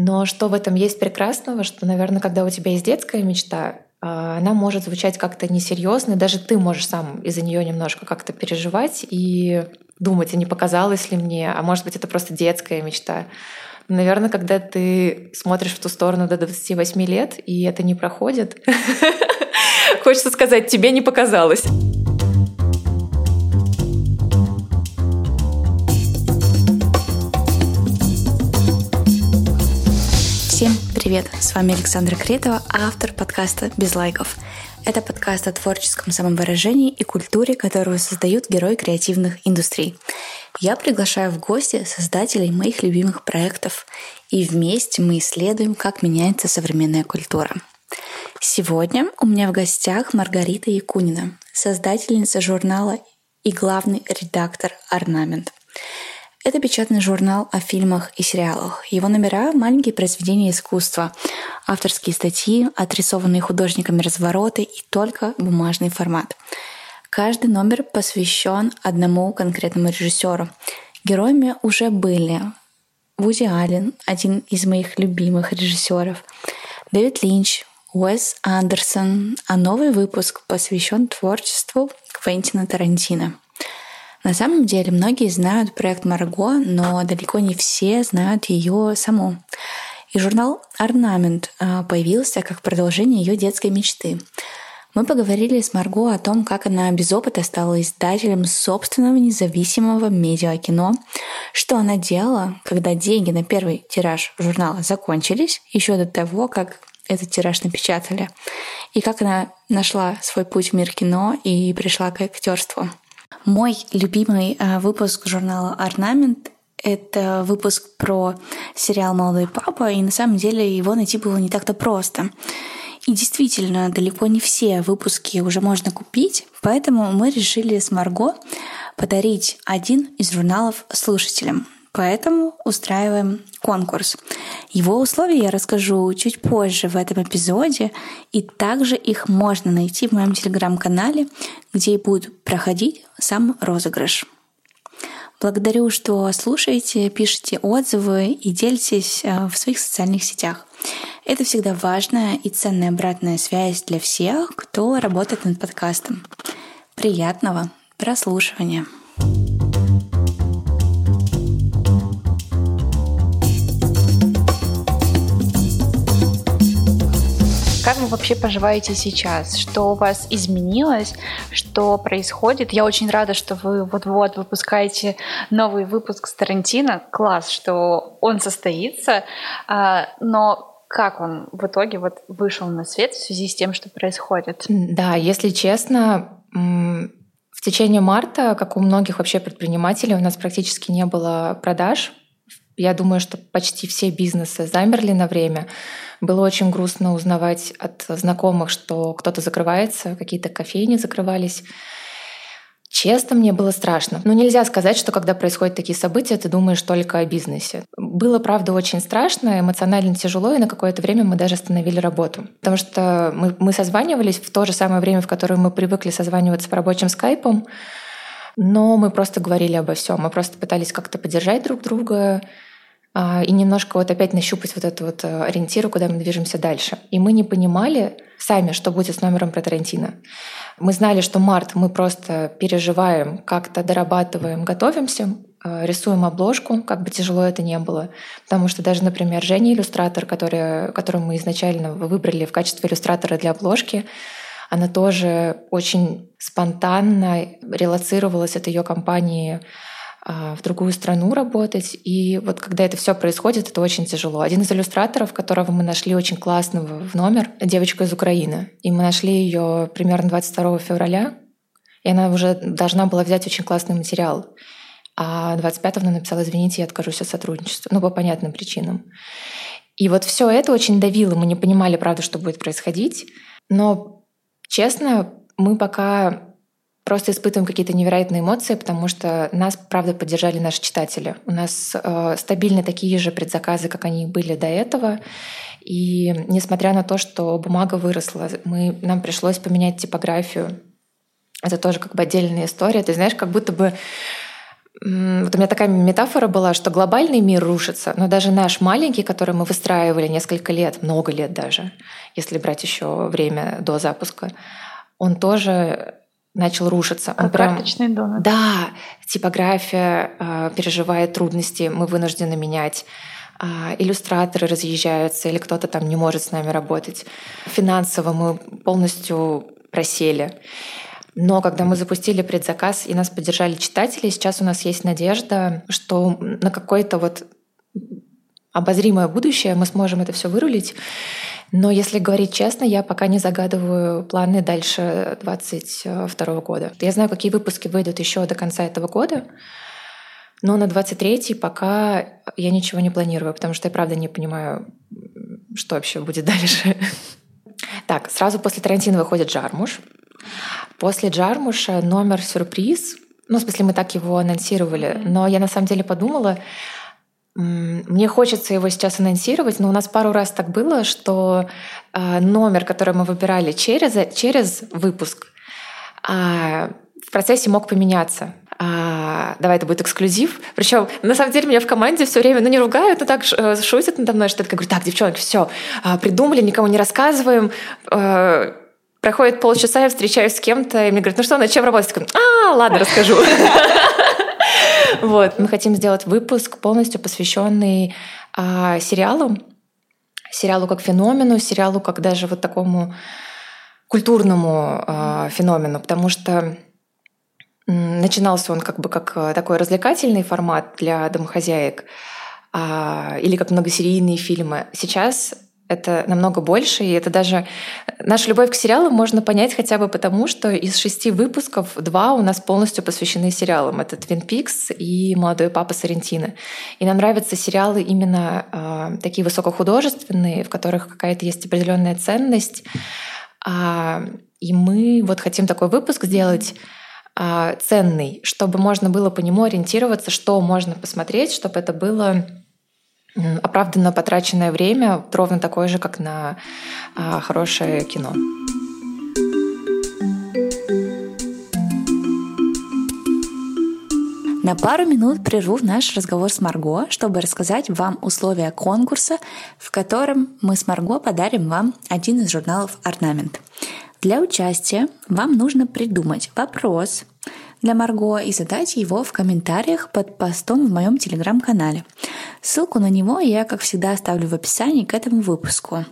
Но что в этом есть прекрасного, что, наверное, когда у тебя есть детская мечта, а, она может звучать как-то несерьезно, даже ты можешь сам из-за нее немножко как-то переживать и думать, а не показалось ли мне, а может быть, это просто детская мечта. Наверное, когда ты смотришь в ту сторону до 28 лет, и это не проходит, хочется сказать, тебе не показалось. Привет! С вами Александра Кретова, автор подкаста «Без лайков». Это подкаст о творческом самовыражении и культуре, которую создают герои креативных индустрий. Я приглашаю в гости создателей моих любимых проектов, и вместе мы исследуем, как меняется современная культура. Сегодня у меня в гостях Маргарита Якунина, создательница журнала и главный редактор «Орнамент». Это печатный журнал о фильмах и сериалах. Его номера — маленькие произведения искусства, авторские статьи, отрисованные художниками развороты и только бумажный формат. Каждый номер посвящен одному конкретному режиссеру. Героями уже были Вуди Аллен, один из моих любимых режиссеров, Дэвид Линч, Уэс Андерсон, а новый выпуск посвящен творчеству Квентина Тарантино — на самом деле многие знают проект Марго, но далеко не все знают ее саму. И журнал «Орнамент» а, появился как продолжение ее детской мечты. Мы поговорили с Марго о том, как она без опыта стала издателем собственного независимого медиакино, что она делала, когда деньги на первый тираж журнала закончились, еще до того, как этот тираж напечатали, и как она нашла свой путь в мир кино и пришла к актерству. Мой любимый э, выпуск журнала «Орнамент» это выпуск про сериал «Молодой папа», и на самом деле его найти было не так-то просто. И действительно, далеко не все выпуски уже можно купить, поэтому мы решили с Марго подарить один из журналов слушателям. Поэтому устраиваем конкурс. Его условия я расскажу чуть позже в этом эпизоде, и также их можно найти в моем телеграм-канале, где и будет проходить сам розыгрыш. Благодарю, что слушаете, пишите отзывы и делитесь э, в своих социальных сетях. Это всегда важная и ценная обратная связь для всех, кто работает над подкастом. Приятного прослушивания! Как вы вообще поживаете сейчас? Что у вас изменилось? Что происходит? Я очень рада, что вы вот-вот выпускаете новый выпуск с Тарантино. Класс, что он состоится. А, но как он в итоге вот вышел на свет в связи с тем, что происходит? Да, если честно, в течение марта, как у многих вообще предпринимателей, у нас практически не было продаж. Я думаю, что почти все бизнесы замерли на время. Было очень грустно узнавать от знакомых, что кто-то закрывается, какие-то кофейни закрывались. Честно, мне было страшно. Но нельзя сказать, что когда происходят такие события, ты думаешь только о бизнесе. Было, правда, очень страшно, эмоционально тяжело, и на какое-то время мы даже остановили работу. Потому что мы, мы созванивались в то же самое время, в которое мы привыкли созваниваться по рабочим скайпам, но мы просто говорили обо всем. Мы просто пытались как-то поддержать друг друга, и немножко вот опять нащупать вот эту вот э, ориентиру, куда мы движемся дальше. И мы не понимали сами, что будет с номером про Тарантино. Мы знали, что март мы просто переживаем, как-то дорабатываем, готовимся, э, рисуем обложку, как бы тяжело это не было. Потому что даже, например, Женя, иллюстратор, который, которую мы изначально выбрали в качестве иллюстратора для обложки, она тоже очень спонтанно релацировалась от ее компании а, в другую страну работать. И вот когда это все происходит, это очень тяжело. Один из иллюстраторов, которого мы нашли очень классного в номер, девочка из Украины. И мы нашли ее примерно 22 февраля, и она уже должна была взять очень классный материал. А 25-го она написала, извините, я откажусь от сотрудничества. Ну, по понятным причинам. И вот все это очень давило. Мы не понимали, правда, что будет происходить. Но, честно, мы пока просто испытываем какие-то невероятные эмоции, потому что нас, правда, поддержали наши читатели. У нас э, стабильно такие же предзаказы, как они были до этого. И несмотря на то, что бумага выросла, мы, нам пришлось поменять типографию. Это тоже как бы отдельная история. Ты знаешь, как будто бы вот у меня такая метафора была, что глобальный мир рушится, но даже наш маленький, который мы выстраивали несколько лет, много лет даже, если брать еще время до запуска, он тоже начал рушиться. Он прям... карточный домик. Да, типография э, переживает трудности, мы вынуждены менять. Э, иллюстраторы разъезжаются, или кто-то там не может с нами работать. Финансово мы полностью просели. Но когда мы запустили предзаказ и нас поддержали читатели, сейчас у нас есть надежда, что на какое-то вот обозримое будущее мы сможем это все вырулить. Но если говорить честно, я пока не загадываю планы дальше 2022 года. Я знаю, какие выпуски выйдут еще до конца этого года, но на 23 пока я ничего не планирую, потому что я правда не понимаю, что вообще будет дальше. Так, сразу после Тарантино выходит «Жармуш». После Джармуша номер сюрприз. Ну, в смысле, мы так его анонсировали. Но я на самом деле подумала, мне хочется его сейчас анонсировать, но у нас пару раз так было, что э, номер, который мы выбирали через, через выпуск, а, в процессе мог поменяться. А, давай это будет эксклюзив. Причем, на самом деле, меня в команде все время, ну, не ругают, но так э, шутят надо мной, что я говорю, так, девчонки, все, а, придумали, никому не рассказываем, э, Проходит полчаса, я встречаюсь с кем-то, и мне говорят, ну что, над чем работать? Я а, ладно, расскажу. Вот, мы хотим сделать выпуск полностью посвященный а, сериалу, сериалу как феномену, сериалу как даже вот такому культурному а, феномену, потому что начинался он как бы как такой развлекательный формат для домохозяек а, или как многосерийные фильмы. Сейчас это намного больше, и это даже... Наша любовь к сериалам можно понять хотя бы потому, что из шести выпусков два у нас полностью посвящены сериалам. Это «Твин Пикс» и «Молодой папа Сарентино». И нам нравятся сериалы именно э, такие высокохудожественные, в которых какая-то есть определенная ценность. А, и мы вот хотим такой выпуск сделать а, ценный, чтобы можно было по нему ориентироваться, что можно посмотреть, чтобы это было оправданно потраченное время ровно такое же, как на а, хорошее кино. На пару минут прерву наш разговор с Марго, чтобы рассказать вам условия конкурса, в котором мы с Марго подарим вам один из журналов «Орнамент». Для участия вам нужно придумать вопрос для Марго и задать его в комментариях под постом в моем телеграм-канале. Ссылку на него я, как всегда, оставлю в описании к этому выпуску.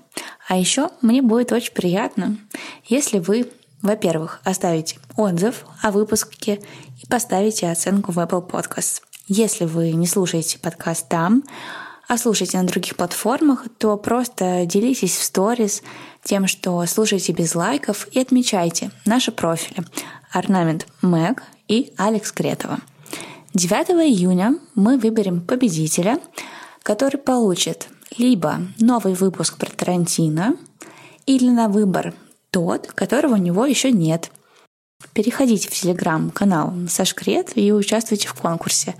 А еще мне будет очень приятно, если вы, во-первых, оставите отзыв о выпуске и поставите оценку в Apple Podcasts. Если вы не слушаете подкаст там, а слушаете на других платформах, то просто делитесь в сторис тем, что слушаете без лайков и отмечайте наши профили Орнамент Мэг и Алекс Кретова. 9 июня мы выберем победителя, который получит либо новый выпуск про Тарантино, или на выбор тот, которого у него еще нет. Переходите в телеграм-канал Сашкрет и участвуйте в конкурсе.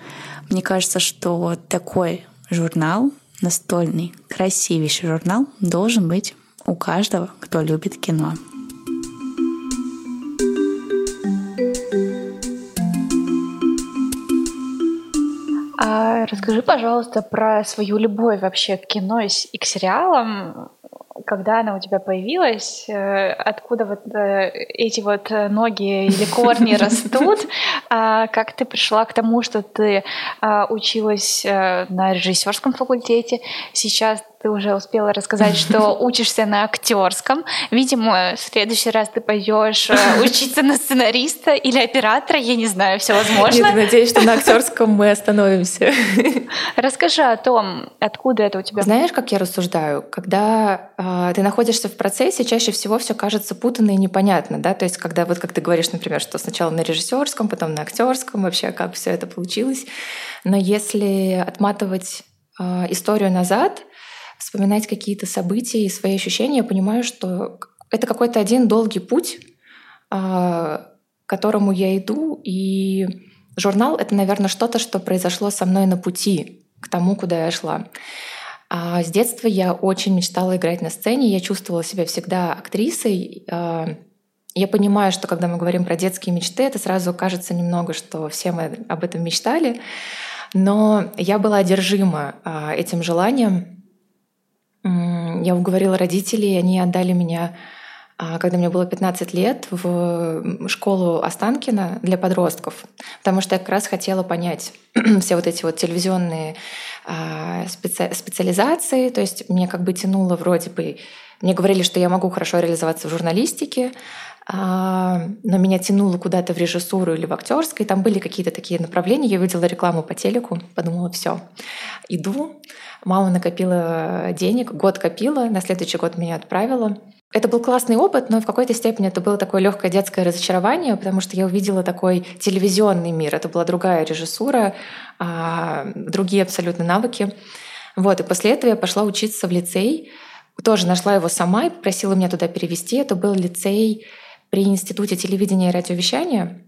Мне кажется, что такой журнал, настольный, красивейший журнал, должен быть у каждого, кто любит кино. А расскажи, пожалуйста, про свою любовь вообще к кино и к сериалам. Когда она у тебя появилась, э, откуда вот э, эти вот ноги или корни растут, а как ты пришла к тому, что ты а, училась э, на режиссерском факультете, сейчас ты уже успела рассказать, что учишься на актерском. Видимо, в следующий раз ты пойдешь э, учиться на сценариста или оператора, я не знаю, все возможно. Нет, надеюсь, что на актерском мы остановимся. Расскажи о том, откуда это у тебя. Знаешь, как я рассуждаю? Когда э, ты находишься в процессе, чаще всего все кажется путанно и непонятно, да? То есть, когда вот как ты говоришь, например, что сначала на режиссерском, потом на актерском, вообще как все это получилось. Но если отматывать э, историю назад, вспоминать какие-то события и свои ощущения, я понимаю, что это какой-то один долгий путь, а, к которому я иду, и журнал — это, наверное, что-то, что произошло со мной на пути к тому, куда я шла. А с детства я очень мечтала играть на сцене, я чувствовала себя всегда актрисой, а, Я понимаю, что когда мы говорим про детские мечты, это сразу кажется немного, что все мы об этом мечтали. Но я была одержима этим желанием. Я уговорила родителей, они отдали меня, а, когда мне было 15 лет, в школу Останкина для подростков, потому что я как раз хотела понять все вот эти вот телевизионные а, специ... специализации, то есть мне как бы тянуло вроде бы, мне говорили, что я могу хорошо реализоваться в журналистике, а, но меня тянуло куда-то в режиссуру или в актерской. Там были какие-то такие направления. Я видела рекламу по телеку, подумала, все, иду. Мама накопила денег, год копила, на следующий год меня отправила. Это был классный опыт, но в какой-то степени это было такое легкое детское разочарование, потому что я увидела такой телевизионный мир. Это была другая режиссура, а, другие абсолютно навыки. Вот, и после этого я пошла учиться в лицей. Тоже нашла его сама и просила меня туда перевести. Это был лицей при Институте телевидения и радиовещания,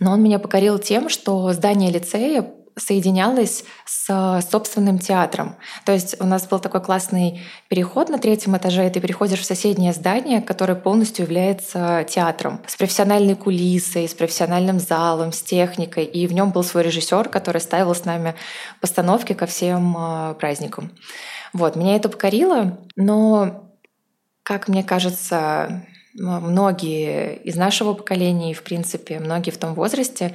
но он меня покорил тем, что здание лицея соединялось с собственным театром. То есть у нас был такой классный переход на третьем этаже, и ты переходишь в соседнее здание, которое полностью является театром, с профессиональной кулисой, с профессиональным залом, с техникой. И в нем был свой режиссер, который ставил с нами постановки ко всем а, праздникам. Вот, меня это покорило, но, как мне кажется, многие из нашего поколения и, в принципе, многие в том возрасте,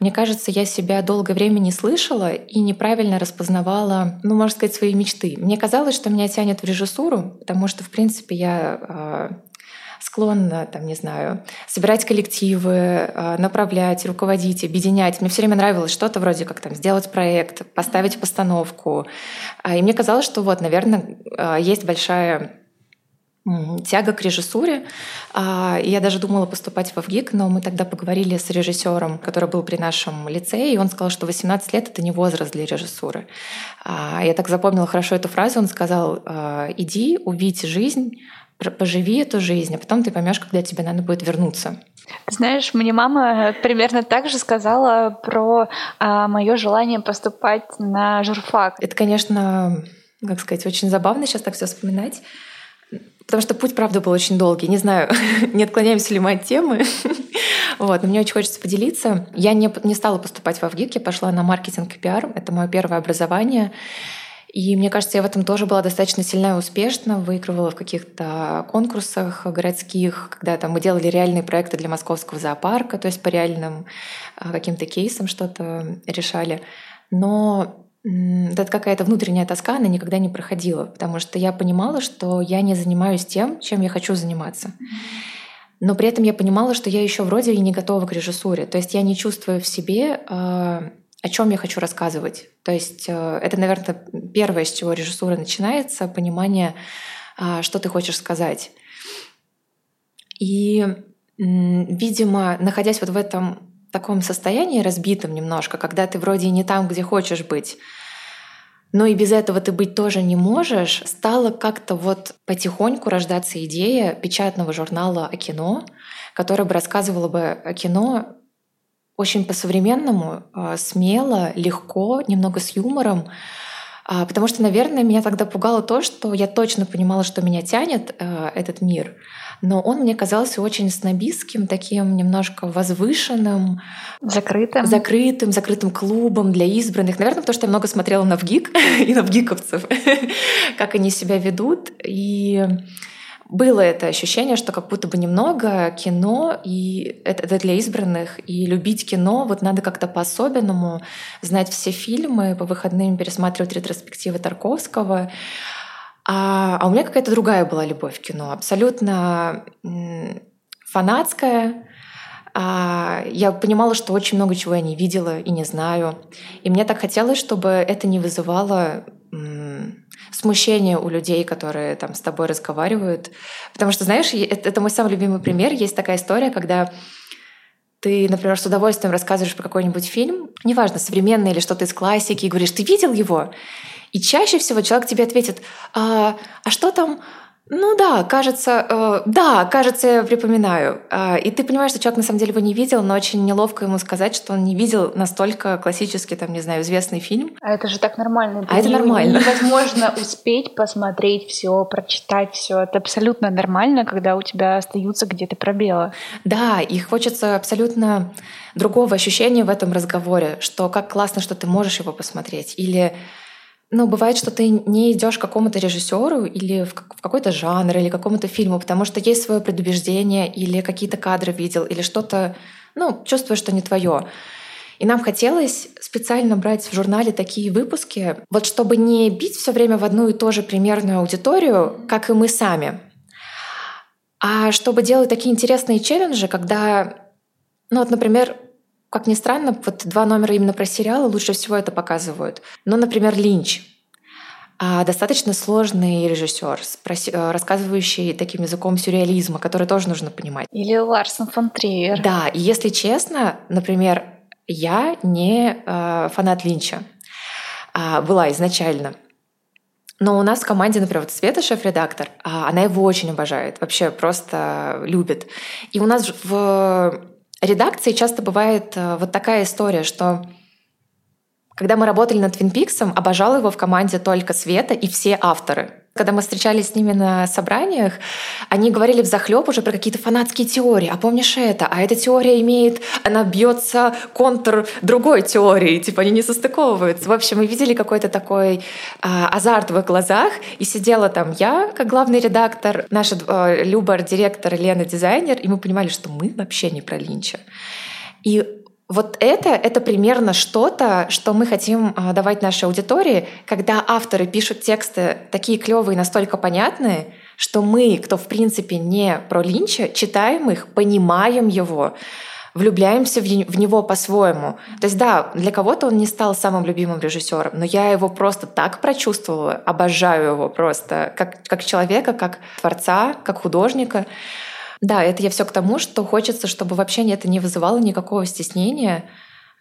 мне кажется, я себя долгое время не слышала и неправильно распознавала, ну, можно сказать, свои мечты. Мне казалось, что меня тянет в режиссуру, потому что, в принципе, я э, склонна, там, не знаю, собирать коллективы, э, направлять, руководить, объединять. Мне все время нравилось что-то вроде как там сделать проект, поставить постановку. И мне казалось, что вот, наверное, есть большая тяга к режиссуре. А, я даже думала поступать в ВГИК, но мы тогда поговорили с режиссером, который был при нашем лицее, и он сказал, что 18 лет — это не возраст для режиссуры. А, я так запомнила хорошо эту фразу. Он сказал, «А, иди, увидь жизнь, поживи эту жизнь, а потом ты поймешь, когда тебе надо будет вернуться. Знаешь, мне мама примерно так же сказала про а, мое желание поступать на журфак. Это, конечно, как сказать, очень забавно сейчас так все вспоминать. Потому что путь, правда, был очень долгий. Не знаю, не отклоняемся ли мы от темы. вот, но мне очень хочется поделиться. Я не, не стала поступать в ВГИК, я пошла на маркетинг и пиар. Это мое первое образование. И мне кажется, я в этом тоже была достаточно сильна и успешна, выигрывала в каких-то конкурсах городских, когда там мы делали реальные проекты для московского зоопарка, то есть по реальным а, каким-то кейсам что-то решали. Но это какая-то внутренняя тоска, она никогда не проходила, потому что я понимала, что я не занимаюсь тем, чем я хочу заниматься. Но при этом я понимала, что я еще вроде и не готова к режиссуре. То есть я не чувствую в себе, а, о чем я хочу рассказывать. То есть э, это, наверное, первое, с чего режиссура начинается, понимание, а, что ты хочешь сказать. И, видимо, находясь вот в этом таком состоянии разбитом немножко, когда ты вроде не там, где хочешь быть, но и без этого ты быть тоже не можешь, стала как-то вот потихоньку рождаться идея печатного журнала о кино, которая бы рассказывала бы о кино очень по-современному, а, смело, легко, немного с юмором. А, потому что, наверное, меня тогда пугало то, что я точно понимала, что меня тянет а, этот мир — но он мне казался очень снобистским, таким немножко возвышенным. Закрытым. Закрытым, закрытым клубом для избранных. Наверное, потому что я много смотрела на ВГИК и на ВГИКовцев, как они себя ведут. И было это ощущение, что как будто бы немного кино, и это, это для избранных, и любить кино, вот надо как-то по-особенному знать все фильмы, по выходным пересматривать ретроспективы Тарковского. А, а у меня какая-то другая была любовь к кино, абсолютно фанатская. А, я понимала, что очень много чего я не видела и не знаю. И мне так хотелось, чтобы это не вызывало смущение у людей, которые там с тобой разговаривают. Потому что, знаешь, это, это мой самый любимый пример. Есть такая история, когда ты, например, с удовольствием рассказываешь про какой-нибудь фильм, неважно, современный или что-то из классики, и говоришь, ты видел его? И чаще всего человек тебе ответит, а, а что там Ну да, кажется, э, да, кажется, я припоминаю. Э, и ты понимаешь, что человек на самом деле его не видел, но очень неловко ему сказать, что он не видел настолько классический, там, не знаю, известный фильм. А это же так нормально. А это нормально. Невозможно успеть посмотреть все, прочитать все. Это абсолютно нормально, когда у тебя остаются где-то пробелы. Да, и хочется абсолютно другого ощущения в этом разговоре, что как классно, что ты можешь его посмотреть. Или ну, бывает, что ты не идешь к какому-то режиссеру или в какой-то жанр, или какому-то фильму, потому что есть свое предубеждение, или какие-то кадры видел, или что-то, ну, чувствуешь, что не твое. И нам хотелось специально брать в журнале такие выпуски, вот чтобы не бить все время в одну и ту же примерную аудиторию, как и мы сами, а чтобы делать такие интересные челленджи, когда, ну вот, например, как ни странно, вот два номера именно про сериалы лучше всего это показывают. Ну, например, Линч. А, достаточно сложный режиссер, э, рассказывающий таким языком сюрреализма, который тоже нужно понимать. Или Ларсон фон Триер. Да, и если честно, например, я не э, фанат Линча. А, была изначально. Но у нас в команде, например, вот Света, шеф-редактор, а, она его очень обожает, вообще просто любит. И у нас в редакции часто бывает э, вот такая история, что когда мы работали над Peaks, обожал его в команде только Света и все авторы. Когда мы встречались с ними на собраниях, они говорили в захлеб уже про какие-то фанатские теории. А помнишь это? А эта теория имеет, она бьется контур другой теории, типа они не состыковываются. В общем, мы видели какой-то такой а, азарт в их глазах, и сидела там я, как главный редактор, наша а, Люба, директор, Лена, дизайнер, и мы понимали, что мы вообще не про Линча. И вот это, это примерно что-то, что мы хотим а, давать нашей аудитории, когда авторы пишут тексты такие клевые, настолько понятные, что мы, кто в принципе не про Линча, читаем их, понимаем его, влюбляемся в, него по-своему. То есть да, для кого-то он не стал самым любимым режиссером, но я его просто так прочувствовала, обожаю его просто как, как человека, как творца, как художника. Да, это я все к тому, что хочется, чтобы вообще это не вызывало никакого стеснения.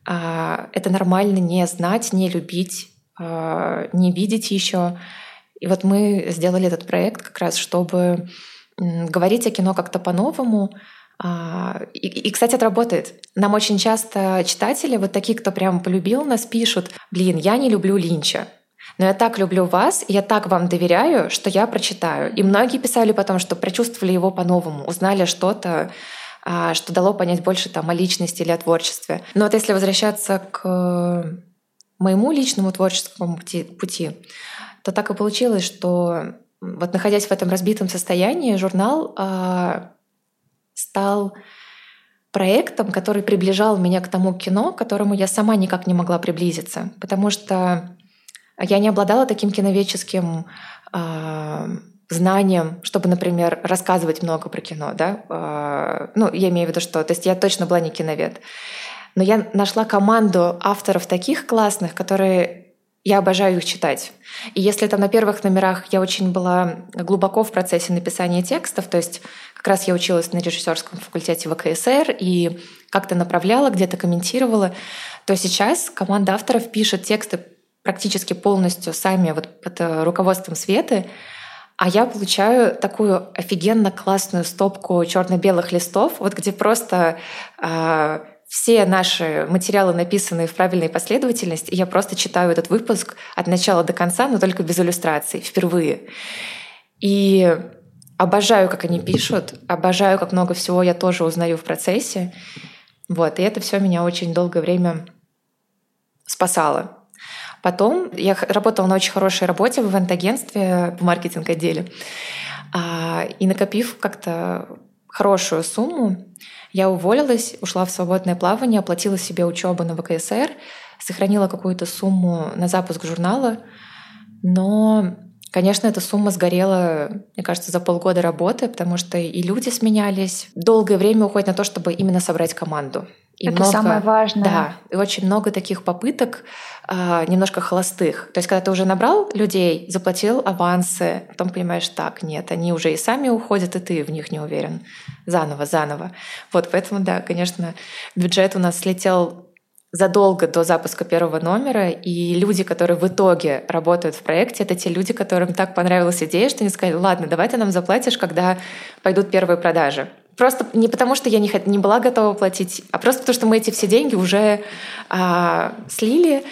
А, это нормально не знать, не любить, а, не видеть еще. И вот мы сделали этот проект как раз, чтобы говорить о кино как-то по-новому. А, и, кстати, это работает. Нам очень часто читатели, вот такие, кто прям полюбил нас, пишут, блин, я не люблю Линча. Но я так люблю вас, я так вам доверяю, что я прочитаю. И многие писали потом, что прочувствовали его по-новому, узнали что-то, а, что дало понять больше там, о личности или о творчестве. Но вот если возвращаться к моему личному творческому пути, пути то так и получилось, что вот находясь в этом разбитом состоянии, журнал э, стал проектом, который приближал меня к тому кино, к которому я сама никак не могла приблизиться. Потому что я не обладала таким киноведческим э, знанием, чтобы, например, рассказывать много про кино, да. Э, ну, я имею в виду, что, то есть я точно была не киновед. Но я нашла команду авторов таких классных, которые я обожаю их читать. И если там на первых номерах я очень была глубоко в процессе написания текстов, то есть как раз я училась на режиссерском факультете ВКСР и как-то направляла, где-то комментировала, то сейчас команда авторов пишет тексты практически полностью сами вот под э, руководством Светы, а я получаю такую офигенно классную стопку черно-белых листов, вот где просто э, все наши материалы написаны в правильной последовательности, и я просто читаю этот выпуск от начала до конца, но только без иллюстраций, впервые. И обожаю, как они пишут, обожаю, как много всего я тоже узнаю в процессе. Вот, и это все меня очень долгое время спасало. Потом я работала на очень хорошей работе в ивент-агентстве в маркетинг-отделе. А, и накопив как-то хорошую сумму, я уволилась, ушла в свободное плавание, оплатила себе учебу на ВКСР, сохранила какую-то сумму на запуск журнала, но Конечно, эта сумма сгорела, мне кажется, за полгода работы, потому что и люди сменялись. Долгое время уходит на то, чтобы именно собрать команду. И Это много, самое важное. Да, и очень много таких попыток э, немножко холостых. То есть, когда ты уже набрал людей, заплатил авансы, потом понимаешь, так, нет, они уже и сами уходят, и ты в них не уверен. Заново, заново. Вот, поэтому, да, конечно, бюджет у нас слетел задолго до запуска первого номера, и люди, которые в итоге работают в проекте, это те люди, которым так понравилась идея, что они сказали, ладно, давай ты нам заплатишь, когда пойдут первые продажи. Просто не потому, что я не, не была готова платить, а просто потому, что мы эти все деньги уже а, слили,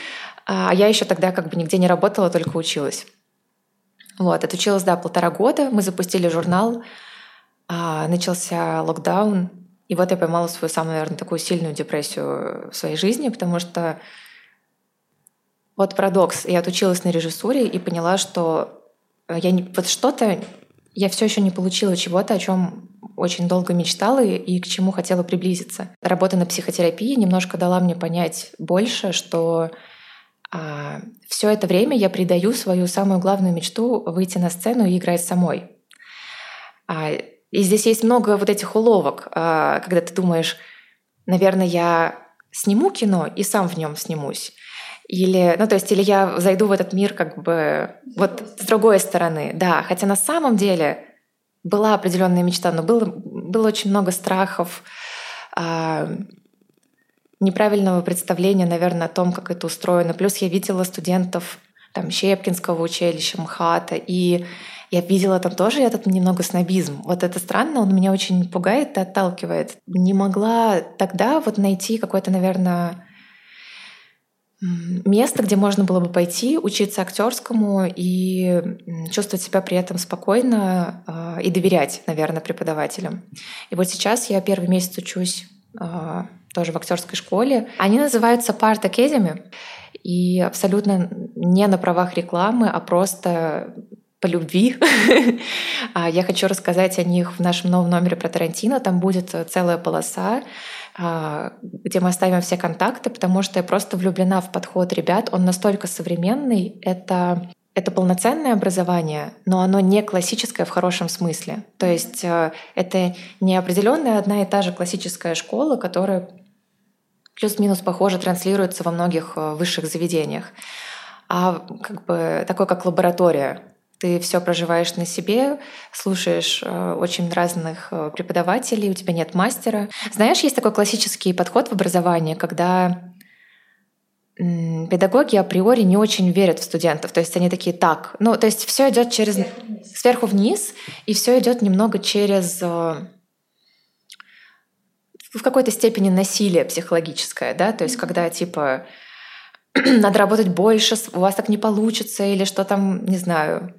а я еще тогда как бы нигде не работала, только училась. Вот, отучилась, да, полтора года. Мы запустили журнал, а, начался локдаун, и вот я поймала свою самую, наверное, такую сильную депрессию в своей жизни, потому что вот парадокс. Я отучилась на режиссуре и поняла, что я не, вот что-то я все еще не получила чего-то, о чем очень долго мечтала и, и к чему хотела приблизиться. Работа на психотерапии немножко дала мне понять больше, что все это время я придаю свою самую главную мечту выйти на сцену и играть самой. А, и здесь есть много вот этих уловок, а, когда ты думаешь, наверное, я сниму кино и сам в нем снимусь. Или, ну, то есть, или я зайду в этот мир как бы вот с другой стороны, да. Хотя на самом деле была определенная мечта, но было, было очень много страхов, а, неправильного представления, наверное, о том, как это устроено. Плюс я видела студентов там Щепкинского училища, МХАТа, и я видела там тоже этот немного снобизм. Вот это странно, он меня очень пугает и отталкивает. Не могла тогда вот найти какое-то, наверное, место, где можно было бы пойти, учиться актерскому и чувствовать себя при этом спокойно э, и доверять, наверное, преподавателям. И вот сейчас я первый месяц учусь э, тоже в актерской школе. Они называются Part Academy и абсолютно не на правах рекламы, а просто по любви. А я хочу рассказать о них в нашем новом номере про Тарантино. Там будет целая полоса, а, где мы оставим все контакты, потому что я просто влюблена в подход ребят. Он настолько современный. Это это полноценное образование, но оно не классическое в хорошем смысле. То есть э, это не определенная одна и та же классическая школа, которая плюс-минус похоже транслируется во многих э, высших заведениях, а как бы такой как лаборатория. Ты все проживаешь на себе, слушаешь э, очень разных э, преподавателей, у тебя нет мастера. Знаешь, есть такой классический подход в образовании, когда педагоги априори не очень верят в студентов. То есть они такие так. Ну, то есть все идет через сверху вниз, сверху вниз и все идет немного через в какой-то степени насилие психологическое, да, то есть когда типа надо работать больше, у вас так не получится, или что там, не знаю,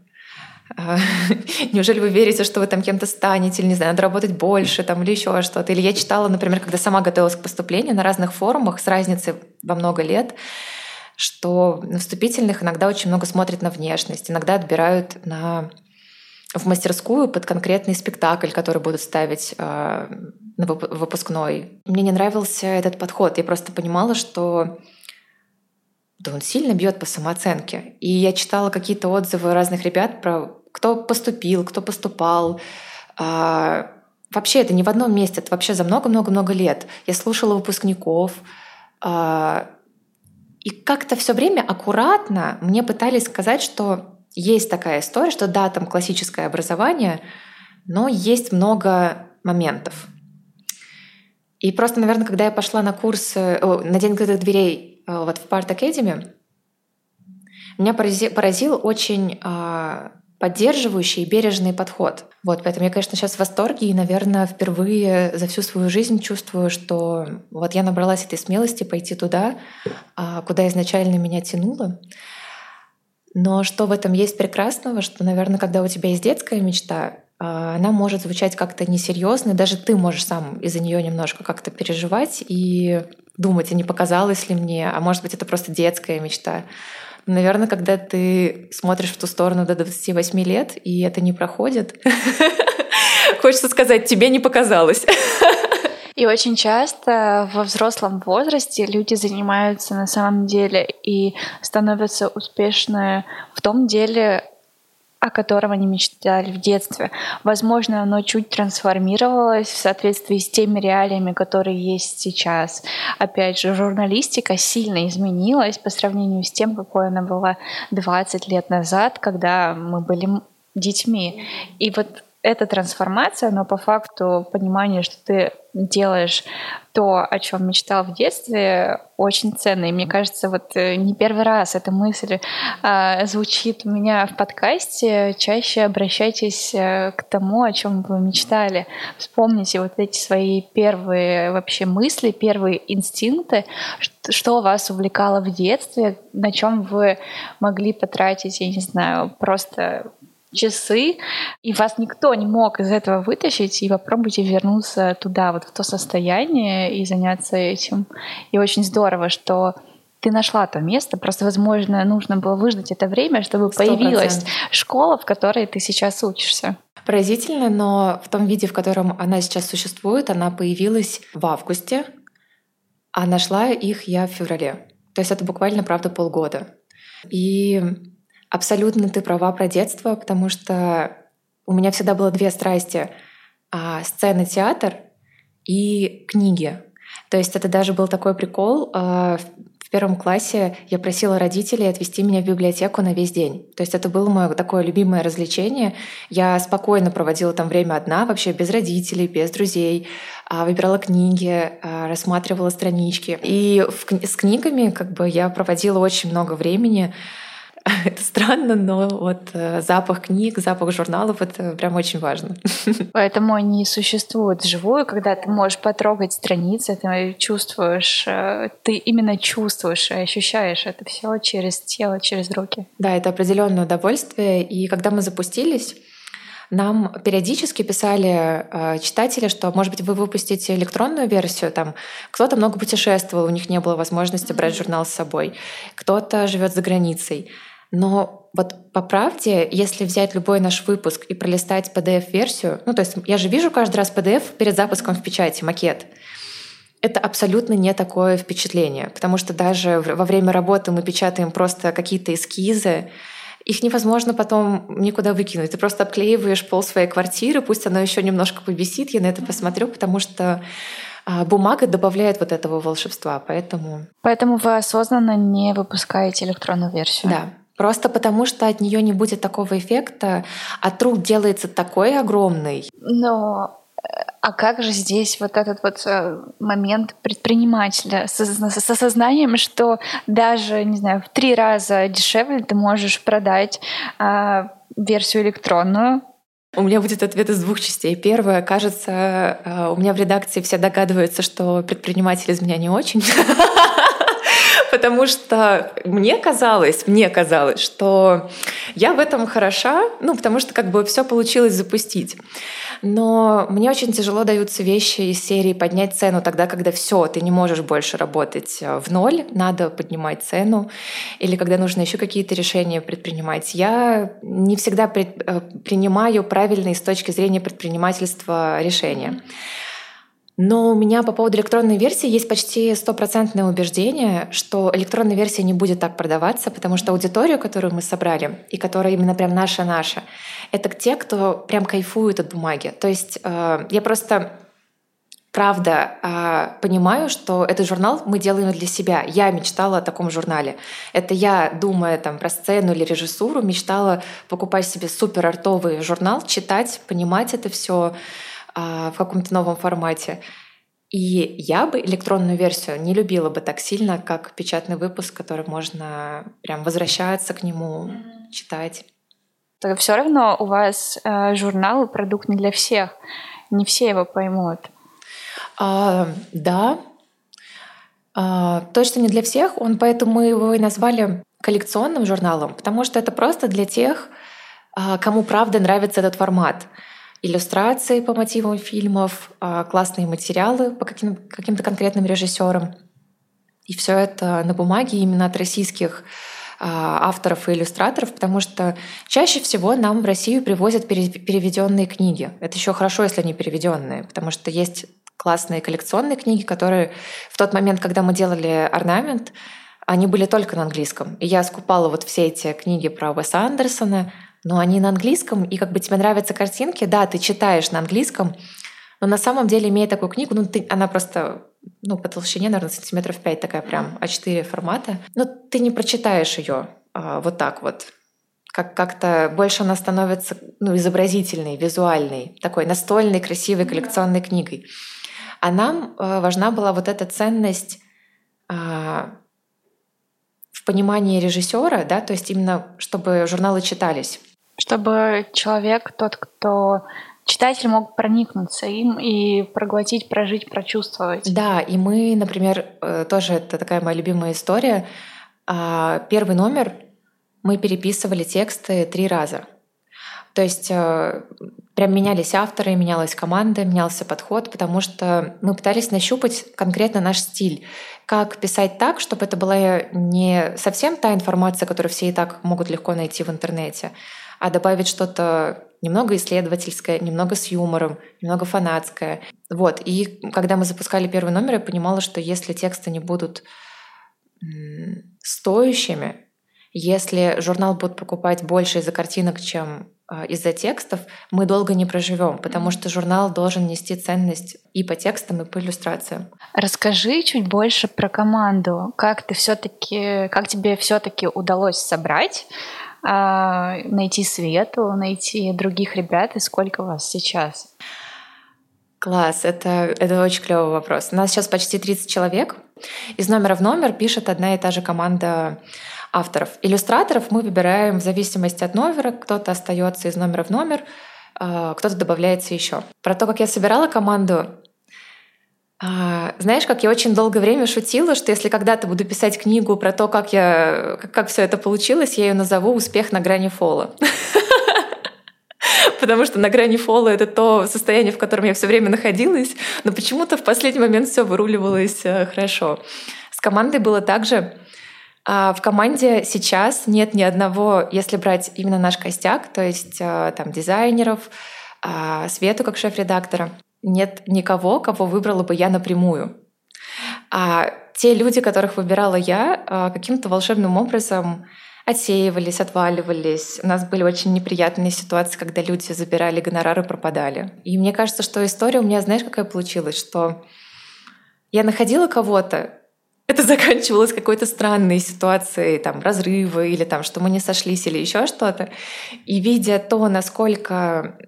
а, неужели вы верите, что вы там кем-то станете, или, не знаю, надо работать больше, там, или еще что-то. Или я читала, например, когда сама готовилась к поступлению на разных форумах с разницей во много лет, что на вступительных иногда очень много смотрят на внешность, иногда отбирают на в мастерскую под конкретный спектакль, который будут ставить э, на выпускной. Мне не нравился этот подход. Я просто понимала, что да он сильно бьет по самооценке. И я читала какие-то отзывы разных ребят про кто поступил, кто поступал. А, вообще это не в одном месте, это вообще за много-много-много лет. Я слушала выпускников, а, и как-то все время аккуратно мне пытались сказать, что есть такая история, что да, там классическое образование, но есть много моментов. И просто, наверное, когда я пошла на курс, на День открытых дверей э, вот в Part Academy, меня поразил, поразил очень э, поддерживающий и бережный подход. Вот, поэтому я, конечно, сейчас в восторге и, наверное, впервые за всю свою жизнь чувствую, что вот я набралась этой смелости пойти туда, э, куда изначально меня тянуло. Но что в этом есть прекрасного, что, наверное, когда у тебя есть детская мечта, а, она может звучать как-то несерьезно, и даже ты можешь сам из-за нее немножко как-то переживать и думать, а не показалось ли мне, а может быть, это просто детская мечта. Наверное, когда ты смотришь в ту сторону до 28 лет, и это не проходит, хочется сказать, тебе не показалось. И очень часто во взрослом возрасте люди занимаются на самом деле и становятся успешны в том деле, о котором они мечтали в детстве. Возможно, оно чуть трансформировалось в соответствии с теми реалиями, которые есть сейчас. Опять же, журналистика сильно изменилась по сравнению с тем, какой она была 20 лет назад, когда мы были детьми. И вот эта трансформация, но по факту понимание, что ты делаешь то, о чем мечтал в детстве, очень ценно. И мне кажется, вот э, не первый раз эта мысль э, звучит у меня в подкасте. Чаще обращайтесь э, к тому, о чем вы мечтали. Вспомните вот эти свои первые вообще мысли, первые инстинкты, что вас увлекало в детстве, на чем вы могли потратить, я не знаю, просто часы, и вас никто не мог из этого вытащить, и попробуйте вернуться туда, вот в то состояние и заняться этим. И очень здорово, что ты нашла то место, просто, возможно, нужно было выждать это время, чтобы 100%. появилась школа, в которой ты сейчас учишься. Поразительно, но в том виде, в котором она сейчас существует, она появилась в августе, а нашла их я в феврале. То есть это буквально, правда, полгода. И Абсолютно ты права про детство, потому что у меня всегда было две страсти а, — сцена, театр и книги. То есть это даже был такой прикол. А, в первом классе я просила родителей отвезти меня в библиотеку на весь день. То есть это было мое такое любимое развлечение. Я спокойно проводила там время одна, вообще без родителей, без друзей. А, выбирала книги, рассматривала странички. И с книгами как бы я проводила очень много времени. Это странно, но вот э, запах книг, запах журналов — это прям очень важно. Поэтому они существуют вживую, когда ты можешь потрогать страницы, ты чувствуешь, э, ты именно чувствуешь и ощущаешь это все через тело, через руки. Да, это определенное удовольствие. И когда мы запустились, нам периодически писали э, читатели, что, может быть, вы выпустите электронную версию. Там кто-то много путешествовал, у них не было возможности брать журнал с собой. Кто-то живет за границей. Но вот по правде, если взять любой наш выпуск и пролистать PDF-версию, ну то есть я же вижу каждый раз PDF перед запуском в печати, макет, это абсолютно не такое впечатление, потому что даже во время работы мы печатаем просто какие-то эскизы, их невозможно потом никуда выкинуть. Ты просто обклеиваешь пол своей квартиры, пусть оно еще немножко побесит, я на это посмотрю, потому что а, бумага добавляет вот этого волшебства, поэтому... Поэтому вы осознанно не выпускаете электронную версию? Да, Просто потому, что от нее не будет такого эффекта, а труд делается такой огромный. Но э, а как же здесь вот этот вот э, момент предпринимателя с, с осознанием, что даже, не знаю, в три раза дешевле ты можешь продать а, версию электронную, у меня будет ответ из двух частей. Первое, кажется, э, у меня в редакции все догадываются, что предприниматель из меня не очень. потому что мне казалось, мне казалось, что я в этом хороша, ну, потому что как бы все получилось запустить. Но мне очень тяжело даются вещи из серии поднять цену тогда, когда все, ты не можешь больше работать э, в ноль, надо поднимать цену, или когда нужно еще какие-то решения предпринимать. Я не всегда пред, э, правильные с точки зрения предпринимательства решения. Но у меня по поводу электронной версии есть почти стопроцентное убеждение, что электронная версия не будет так продаваться, потому что аудиторию, которую мы собрали, и которая именно прям наша-наша, это те, кто прям кайфует от бумаги. То есть э, я просто правда э, понимаю, что этот журнал мы делаем для себя. Я мечтала о таком журнале. Это я, думая там про сцену или режиссуру, мечтала покупать себе супер артовый журнал, читать, понимать это все в каком-то новом формате. И я бы электронную версию не любила бы так сильно, как печатный выпуск, который можно прям возвращаться к нему, читать. Так все равно у вас э, журнал продукт не для всех. Не все его поймут. А, да, а, точно не для всех. Он поэтому мы его и назвали коллекционным журналом, потому что это просто для тех, а, кому правда нравится этот формат иллюстрации по мотивам фильмов, а, классные материалы по каким- каким-то конкретным режиссерам. И все это на бумаге именно от российских а, авторов и иллюстраторов, потому что чаще всего нам в Россию привозят переведенные книги. Это еще хорошо, если они переведенные, потому что есть классные коллекционные книги, которые в тот момент, когда мы делали орнамент, они были только на английском. И я скупала вот все эти книги про Уэса Андерсона, но они на английском, и как бы тебе нравятся картинки, да, ты читаешь на английском, но на самом деле, имея такую книгу, ну, ты, она просто ну, по толщине, наверное, сантиметров 5 такая прям А4 формата, но ты не прочитаешь ее а, вот так вот. Как, как-то больше она становится ну, изобразительной, визуальной, такой настольной, красивой коллекционной книгой. А нам э, важна была вот эта ценность а, в понимании режиссера, да, то есть именно чтобы журналы читались. Чтобы человек, тот, кто читатель мог проникнуться им и проглотить, прожить, прочувствовать. Да, и мы, например, э, тоже это такая моя любимая история. А, первый номер мы переписывали тексты три раза. То есть э, прям менялись авторы, менялась команда, менялся подход, потому что мы пытались нащупать конкретно наш стиль. Как писать так, чтобы это была не совсем та информация, которую все и так могут легко найти в интернете, а добавить что-то немного исследовательское, немного с юмором, немного фанатское. Вот. И когда мы запускали первый номер, я понимала, что если тексты не будут стоящими, если журнал будут покупать больше из-за картинок, чем а, из-за текстов, мы долго не проживем, потому что журнал должен нести ценность и по текстам, и по иллюстрациям. Расскажи чуть больше про команду. Как ты все-таки, как тебе все-таки удалось собрать, найти Свету, найти других ребят, и сколько вас сейчас? Класс, это, это очень клевый вопрос. У нас сейчас почти 30 человек. Из номера в номер пишет одна и та же команда авторов. Иллюстраторов мы выбираем в зависимости от номера. Кто-то остается из номера в номер, а, кто-то добавляется еще. Про то, как я собирала команду, а, знаешь, как я очень долгое время шутила, что если когда-то буду писать книгу про то, как, я, как, как все это получилось, я ее назову «Успех на грани фола». Потому что на грани фола это то состояние, в котором я все время находилась, но почему-то в последний момент все выруливалось э, хорошо. С командой было также а в команде сейчас нет ни одного, если брать именно наш костяк, то есть э, там дизайнеров, а, Свету как шеф-редактора, нет никого, кого выбрала бы я напрямую. А те люди, которых выбирала я, э, каким-то волшебным образом отсеивались, отваливались. У нас были очень неприятные ситуации, когда люди забирали гонорары, пропадали. И мне кажется, что история у меня, знаешь, какая получилась, что я находила кого-то, это заканчивалось какой-то странной ситуацией, там, разрыва или там, что мы не сошлись или еще что-то. И видя то, насколько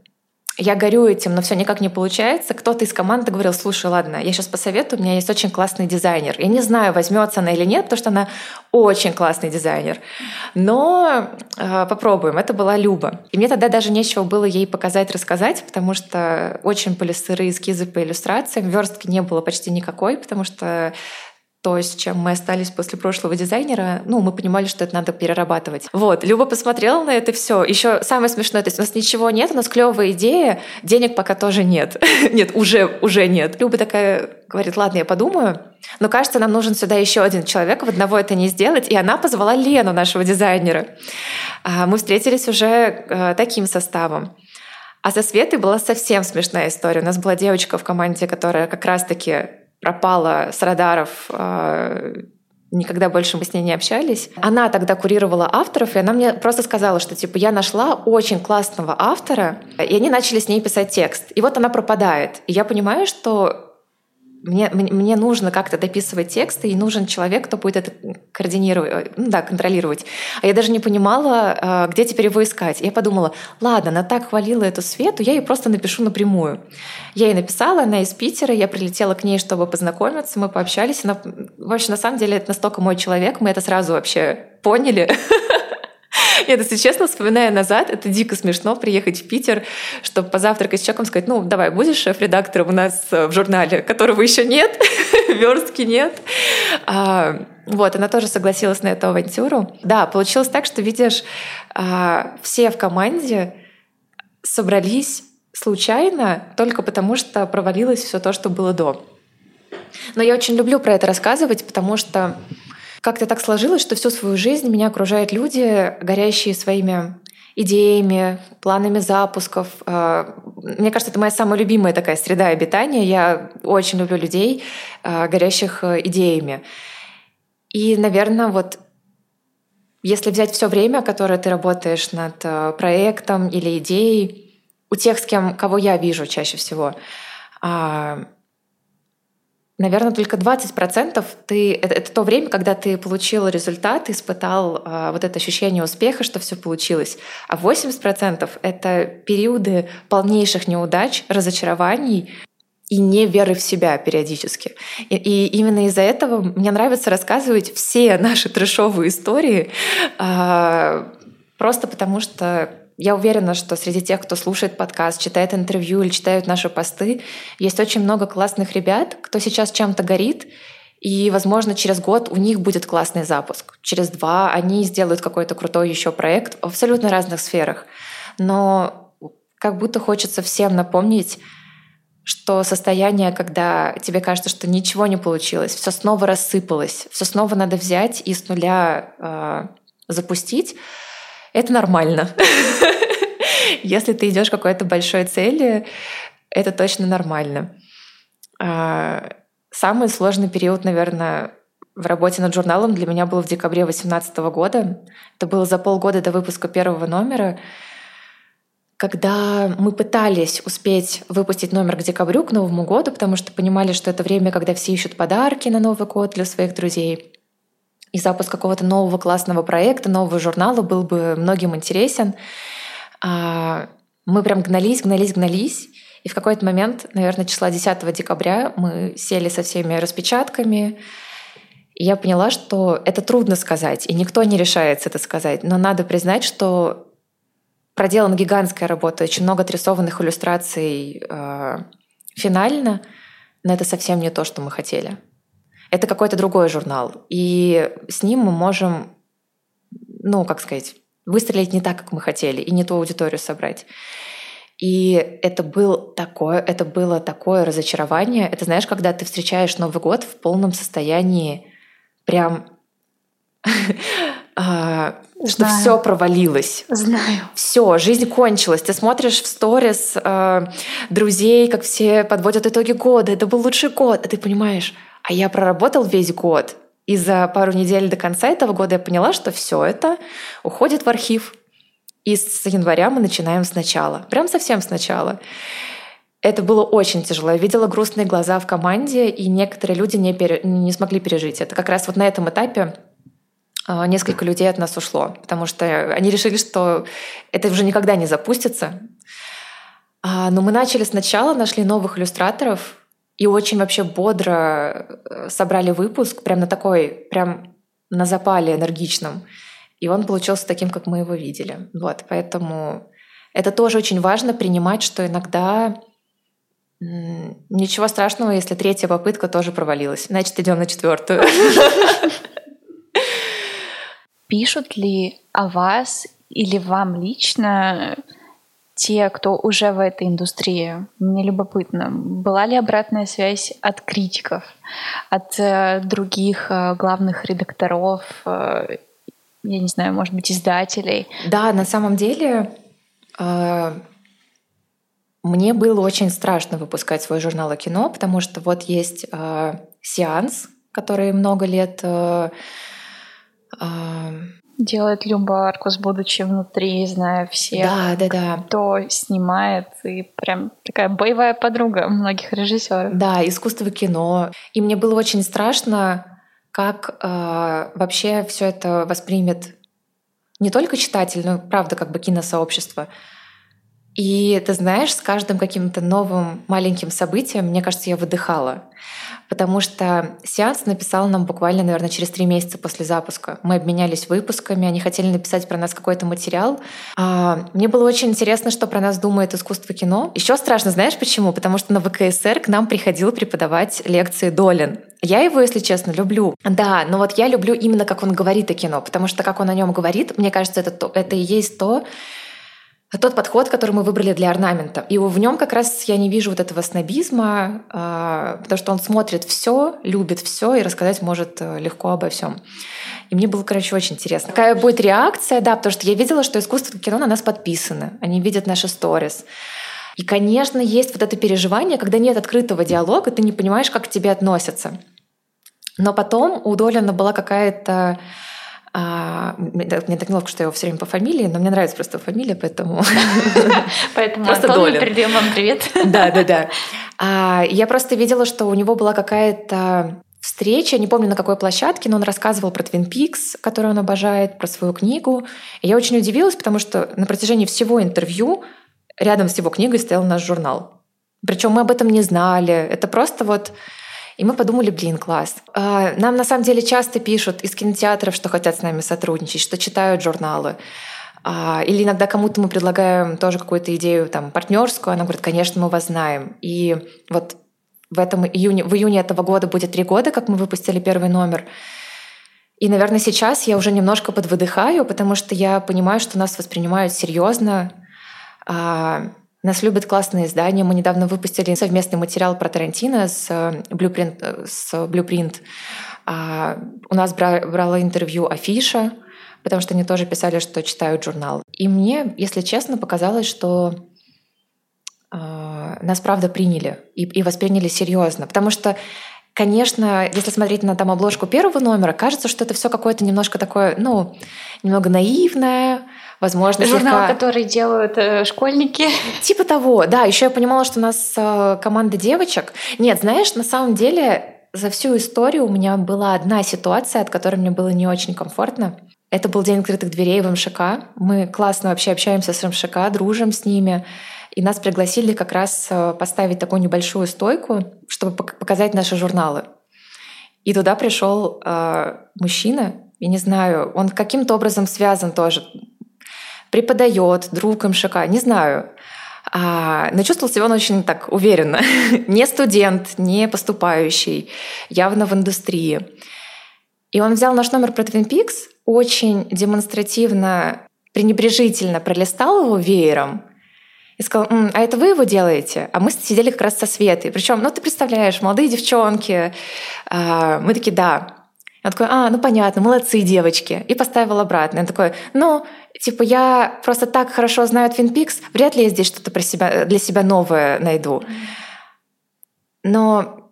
я горю этим, но все никак не получается. Кто-то из команды говорил, слушай, ладно, я сейчас посоветую, у меня есть очень классный дизайнер. Я не знаю, возьмется она или нет, потому что она очень классный дизайнер. Но э, попробуем. Это была Люба. И мне тогда даже нечего было ей показать, рассказать, потому что очень были сырые эскизы по иллюстрациям. Верстки не было почти никакой, потому что то, с чем мы остались после прошлого дизайнера, ну, мы понимали, что это надо перерабатывать. Вот, Люба посмотрела на это все. Еще самое смешное, то есть у нас ничего нет, у нас клевая идея, денег пока тоже нет. нет, уже, уже нет. Люба такая говорит, ладно, я подумаю, но кажется, нам нужен сюда еще один человек, в одного это не сделать. И она позвала Лену, нашего дизайнера. А, мы встретились уже э, таким составом. А со Светой была совсем смешная история. У нас была девочка в команде, которая как раз-таки пропала с радаров а, никогда больше мы с ней не общались. Она тогда курировала авторов, и она мне просто сказала, что типа я нашла очень классного автора, и они начали с ней писать текст. И вот она пропадает. И я понимаю, что мне, мне нужно как-то дописывать тексты, и нужен человек, кто будет это координировать, э, ну да, контролировать. А я даже не понимала, э, где теперь его искать. Я подумала, ладно, она так хвалила эту Свету, я ей просто напишу напрямую. Я ей написала, она из Питера, я прилетела к ней, чтобы познакомиться, мы пообщались. Она, в на самом деле, это настолько мой человек, мы это сразу вообще поняли. Нет, если честно, вспоминая назад, это дико смешно приехать в Питер, чтобы позавтракать с человеком, сказать, ну, давай, будешь шеф-редактором у нас э, в журнале, которого еще нет, верстки нет. А, вот, она тоже согласилась на эту авантюру. Да, получилось так, что, видишь, а, все в команде собрались случайно только потому, что провалилось все то, что было до. Но я очень люблю про это рассказывать, потому что как-то так сложилось, что всю свою жизнь меня окружают люди, горящие своими идеями, планами запусков. А, мне кажется, это моя самая любимая такая среда обитания. Я очень люблю людей, а, горящих э, идеями. И, наверное, вот если взять все время, которое ты работаешь над э, проектом или идеей, у тех, с кем, кого я вижу чаще всего, а, Наверное, только 20% ты, это, это то время, когда ты получил результат, испытал э, вот это ощущение успеха, что все получилось. А 80% это периоды полнейших неудач, разочарований, и не веры в себя периодически. И, и именно из-за этого мне нравится рассказывать все наши трешовые истории, а, просто потому что я уверена, что среди тех, кто слушает подкаст, читает интервью или читают наши посты, есть очень много классных ребят, кто сейчас чем-то горит, и, возможно, через год у них будет классный запуск. Через два они сделают какой-то крутой еще проект в абсолютно разных сферах. Но как будто хочется всем напомнить, что состояние, когда тебе кажется, что ничего не получилось, все снова рассыпалось, все снова надо взять и с нуля э, запустить, это нормально. Если ты идешь к какой-то большой цели, это точно нормально. А, самый сложный период, наверное, в работе над журналом для меня был в декабре 2018 года. Это было за полгода до выпуска первого номера когда мы пытались успеть выпустить номер к декабрю, к Новому году, потому что понимали, что это время, когда все ищут подарки на Новый год для своих друзей. И запуск какого-то нового классного проекта, нового журнала был бы многим интересен. А, мы прям гнались, гнались, гнались. И в какой-то момент, наверное, числа 10 декабря мы сели со всеми распечатками, и я поняла, что это трудно сказать, и никто не решается это сказать. Но надо признать, что проделана гигантская работа, очень много отрисованных иллюстраций э, финально, но это совсем не то, что мы хотели. Это какой-то другой журнал. И с ним мы можем, ну, как сказать, выстрелить не так, как мы хотели, и не ту аудиторию собрать. И это, был такое, это было такое разочарование. Это знаешь, когда ты встречаешь Новый год в полном состоянии прям а, что все провалилось. Знаю. Все, жизнь кончилась. Ты смотришь в сторис э, друзей, как все подводят итоги года. Это был лучший год. А ты понимаешь, а я проработал весь год. И за пару недель до конца этого года я поняла, что все это уходит в архив. И с января мы начинаем сначала. Прям совсем сначала. Это было очень тяжело. Я видела грустные глаза в команде, и некоторые люди не, пере... не смогли пережить это. Как раз вот на этом этапе а, несколько людей от нас ушло, потому что они решили, что это уже никогда не запустится. А, но мы начали сначала, нашли новых иллюстраторов и очень вообще бодро э, собрали выпуск, прям на такой, прям на запале энергичном. И он получился таким, как мы его видели. Вот, поэтому это тоже очень важно принимать, что иногда ничего страшного, если третья попытка тоже провалилась. Значит, идем на четвертую. Пишут ли о вас или вам лично те, кто уже в этой индустрии? Мне любопытно, была ли обратная связь от критиков, от э, других э, главных редакторов, э, я не знаю, может быть, издателей? Да, на самом деле э, мне было очень страшно выпускать свой журнал о кино, потому что вот есть э, сеанс, который много лет э, Делает Люба Аркус, будучи внутри, зная всех, да, да, да. кто снимает, и прям такая боевая подруга многих режиссеров. Да, искусство кино. И мне было очень страшно, как э, вообще все это воспримет не только читатель, но правда как бы киносообщество. И ты знаешь, с каждым каким-то новым маленьким событием, мне кажется, я выдыхала. Потому что сеанс написал нам буквально, наверное, через три месяца после запуска. Мы обменялись выпусками, они хотели написать про нас какой-то материал. А, мне было очень интересно, что про нас думает искусство кино. Еще страшно, знаешь почему? Потому что на ВКСР к нам приходил преподавать лекции Долин. Я его, если честно, люблю. Да, но вот я люблю именно, как он говорит о кино, потому что как он о нем говорит, мне кажется, это, то, это и есть то, тот подход, который мы выбрали для орнамента. И в нем как раз я не вижу вот этого снобизма, а, потому что он смотрит все, любит все и рассказать может э, легко обо всем. И мне было, короче, очень интересно. Какая будет реакция, да, потому что я видела, что искусство кино на нас подписано. Они видят наши сторис. И, конечно, есть вот это переживание, когда нет открытого диалога, ты не понимаешь, как к тебе относятся. Но потом у Долина была какая-то а, мне так неловко, что я его все время по фамилии, но мне нравится просто фамилия, поэтому... Поэтому просто Антон, передаем вам привет. Да, да, да. А, я просто видела, что у него была какая-то встреча, не помню на какой площадке, но он рассказывал про Twin Peaks, который он обожает, про свою книгу. И я очень удивилась, потому что на протяжении всего интервью рядом с его книгой стоял наш журнал. Причем мы об этом не знали. Это просто вот и мы подумали, блин, класс. А, нам на самом деле часто пишут из кинотеатров, что хотят с нами сотрудничать, что читают журналы. А, или иногда кому-то мы предлагаем тоже какую-то идею там, партнерскую, она говорит, конечно, мы вас знаем. И вот в, этом июне, в июне этого года будет три года, как мы выпустили первый номер. И, наверное, сейчас я уже немножко подвыдыхаю, потому что я понимаю, что нас воспринимают серьезно. Нас любят классные издания. Мы недавно выпустили совместный материал про Тарантино с э, Blueprint. Э, с Blueprint. А, у нас брала интервью Афиша, потому что они тоже писали, что читают журнал. И мне, если честно, показалось, что а, нас правда приняли и, и восприняли серьезно. Потому что Конечно, если смотреть на там обложку первого номера, кажется, что это все какое-то немножко такое, ну, немного наивное, возможно, журнал, слегка... который делают э, школьники. Типа того, да. Еще я понимала, что у нас э, команда девочек. Нет, знаешь, на самом деле за всю историю у меня была одна ситуация, от которой мне было не очень комфортно. Это был день открытых дверей в МШК. Мы классно вообще общаемся с МШК, дружим с ними. И нас пригласили как раз э, поставить такую небольшую стойку, чтобы показать наши журналы. И туда пришел э, мужчина, я не знаю, он каким-то образом связан тоже, преподает, друг МШК, не знаю. А, но чувствовал себя он очень так уверенно. не студент, не поступающий, явно в индустрии. И он взял наш номер про Twin Peaks, очень демонстративно, пренебрежительно пролистал его веером и сказал, М, а это вы его делаете? А мы сидели как раз со Светой. Причем, ну ты представляешь, молодые девчонки. А, мы такие, да. Он такой, а, ну понятно, молодцы девочки. И поставил обратно. Он такой, ну, типа, я просто так хорошо знаю Twin Peaks, вряд ли я здесь что-то про себя, для себя новое найду. Но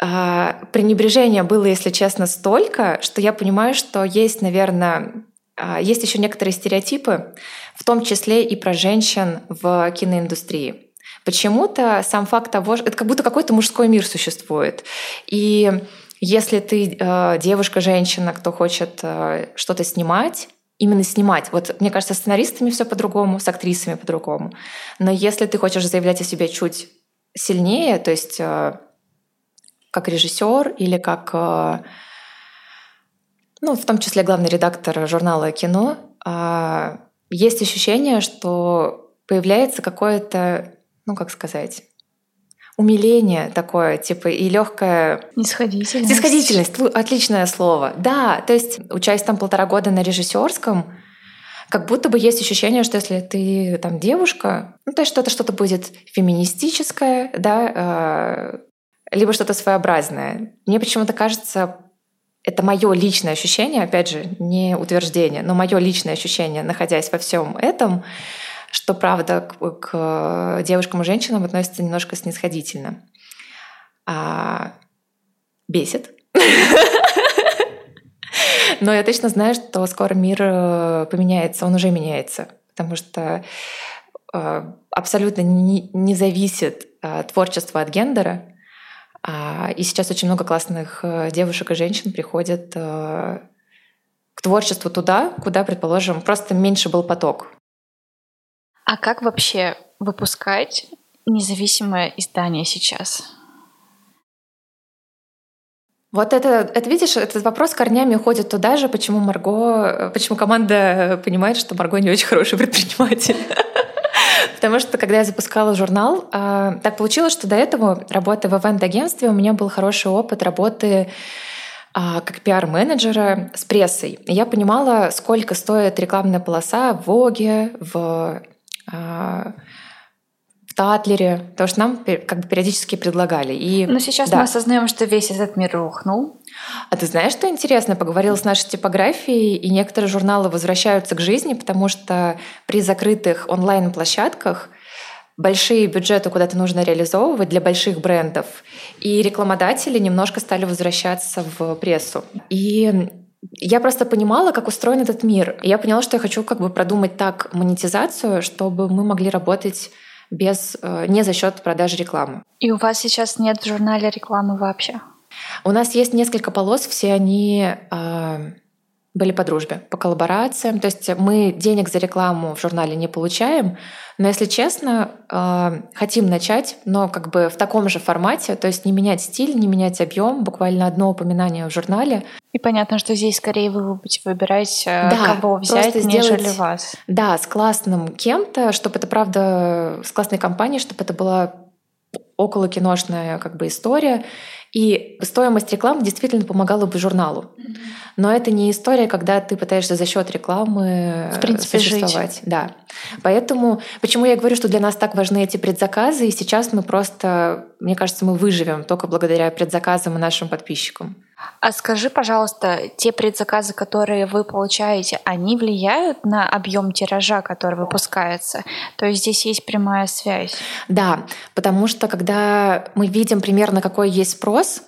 а, пренебрежения было, если честно, столько, что я понимаю, что есть, наверное, а, есть еще некоторые стереотипы, в том числе и про женщин в киноиндустрии. Почему-то сам факт того, что это как будто какой-то мужской мир существует. И если ты э, девушка, женщина, кто хочет э, что-то снимать, именно снимать. Вот мне кажется, с сценаристами все по-другому, с актрисами по-другому. Но если ты хочешь заявлять о себе чуть сильнее, то есть э, как режиссер или как э, ну, в том числе главный редактор журнала «Кино», а, есть ощущение, что появляется какое-то, ну, как сказать, умиление такое, типа, и легкая... Нисходительность. Нисходительность, отличное слово. Да, то есть, учась там полтора года на режиссерском, как будто бы есть ощущение, что если ты там девушка, ну, то есть что-то что-то будет феминистическое, да, э, либо что-то своеобразное. Мне почему-то кажется, это мое личное ощущение, опять же, не утверждение, но мое личное ощущение, находясь во всем этом, что правда к, к девушкам и женщинам относится немножко снисходительно. А, бесит. Но я точно знаю, что скоро мир э, поменяется, он уже меняется, потому что э, абсолютно не, зависит э, творчество от гендера. А, и сейчас очень много классных э, девушек и женщин приходят э, к творчеству туда, куда, предположим, просто меньше был поток. А как вообще выпускать независимое издание сейчас? Вот это, это, видишь, этот вопрос корнями уходит туда же, почему Марго, э, почему команда понимает, что Марго не очень хороший предприниматель. Потому что, когда я запускала журнал, а, так получилось, что до этого, работая в ивент-агентстве, у меня был хороший опыт работы а, как пиар-менеджера с прессой. я понимала, сколько стоит рекламная полоса в Воге, в а, Татлере, потому что нам как бы периодически предлагали. И, Но сейчас да. мы осознаем, что весь этот мир рухнул. А ты знаешь, что интересно? Поговорила с нашей типографией, и некоторые журналы возвращаются к жизни, потому что при закрытых онлайн-площадках большие бюджеты куда-то нужно реализовывать для больших брендов. И рекламодатели немножко стали возвращаться в прессу. И я просто понимала, как устроен этот мир. И я поняла, что я хочу как бы продумать так монетизацию, чтобы мы могли работать без, э, не за счет продажи рекламы. И у вас сейчас нет в журнале рекламы вообще? У нас есть несколько полос, все они э, были по дружбе, по коллаборациям. То есть мы денег за рекламу в журнале не получаем, но если честно, э, хотим начать, но как бы в таком же формате, то есть не менять стиль, не менять объем, буквально одно упоминание в журнале. И понятно, что здесь скорее вы будете выбирать, э, да, кого взять, нежели сделать, вас. Да, с классным кем-то, чтобы это правда, с классной компанией, чтобы это была около киношная как бы история. И стоимость рекламы действительно помогала бы журналу. Но это не история, когда ты пытаешься за счет рекламы в принципе, существовать. Жить. Да. Поэтому почему я говорю, что для нас так важны эти предзаказы, и сейчас мы просто, мне кажется, мы выживем только благодаря предзаказам и нашим подписчикам. А скажи, пожалуйста, те предзаказы, которые вы получаете, они влияют на объем тиража, который выпускается? То есть здесь есть прямая связь? Да, потому что когда мы видим примерно, какой есть спрос,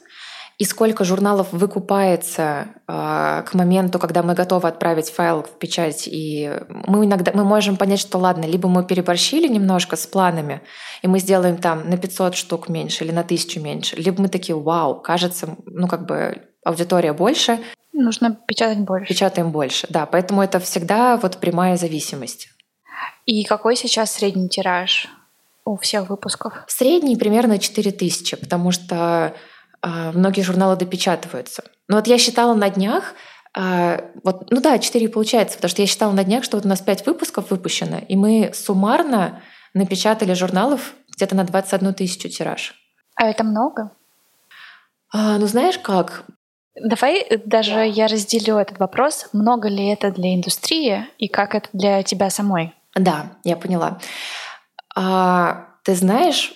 и сколько журналов выкупается э, к моменту, когда мы готовы отправить файл в печать, и мы иногда мы можем понять, что ладно, либо мы переборщили немножко с планами, и мы сделаем там на 500 штук меньше или на 1000 меньше, либо мы такие, вау, кажется, ну как бы аудитория больше. Нужно печатать больше. Печатаем больше, да. Поэтому это всегда вот прямая зависимость. И какой сейчас средний тираж у всех выпусков? Средний примерно 4000, потому что многие журналы допечатываются. Но вот я считала на днях, э, вот, ну да, 4 получается, потому что я считала на днях, что вот у нас 5 выпусков выпущено, и мы суммарно напечатали журналов где-то на 21 тысячу тираж. А это много? А, ну знаешь как, Давай даже я разделю этот вопрос. Много ли это для индустрии и как это для тебя самой? Да, я поняла. А, ты знаешь,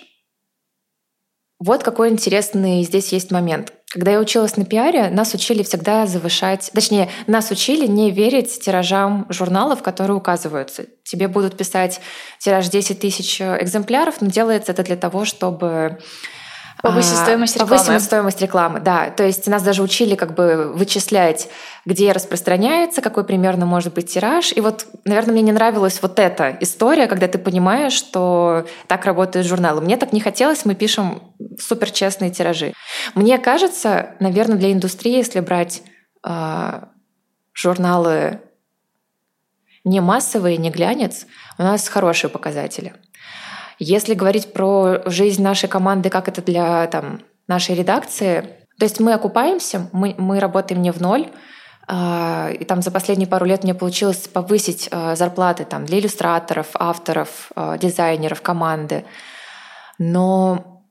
вот какой интересный здесь есть момент. Когда я училась на пиаре, нас учили всегда завышать, точнее, нас учили не верить тиражам журналов, которые указываются. Тебе будут писать тираж 10 тысяч экземпляров, но делается это для того, чтобы Повысить а, стоимость рекламы. Повысить стоимость рекламы, да. То есть нас даже учили как бы вычислять, где распространяется, какой примерно может быть тираж. И вот, наверное, мне не нравилась вот эта история, когда ты понимаешь, что так работают журналы. Мне так не хотелось, мы пишем супер честные тиражи. Мне кажется, наверное, для индустрии, если брать э, журналы не массовые, не глянец, у нас хорошие показатели. Если говорить про жизнь нашей команды, как это для там, нашей редакции, то есть мы окупаемся, мы, мы работаем не в ноль, а, и там за последние пару лет мне получилось повысить а, зарплаты там, для иллюстраторов, авторов, а, дизайнеров, команды. Но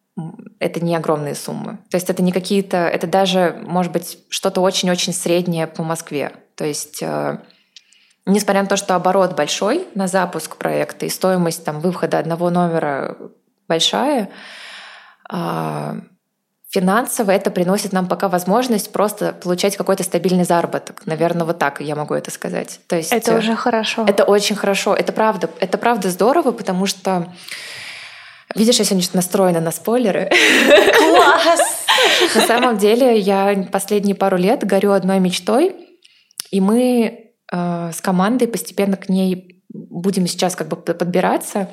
это не огромные суммы. То есть это не какие-то, это даже, может быть, что-то очень-очень среднее по Москве. То есть Несмотря на то, что оборот большой на запуск проекта и стоимость там, выхода одного номера большая, а, финансово это приносит нам пока возможность просто получать какой-то стабильный заработок. Наверное, вот так я могу это сказать. То есть это уже хорошо. Это очень хорошо. Это правда. Это правда здорово, потому что Видишь, я сегодня настроена на спойлеры. Класс! На самом деле я последние пару лет горю одной мечтой, и мы Э, с командой постепенно к ней будем сейчас как бы подбираться.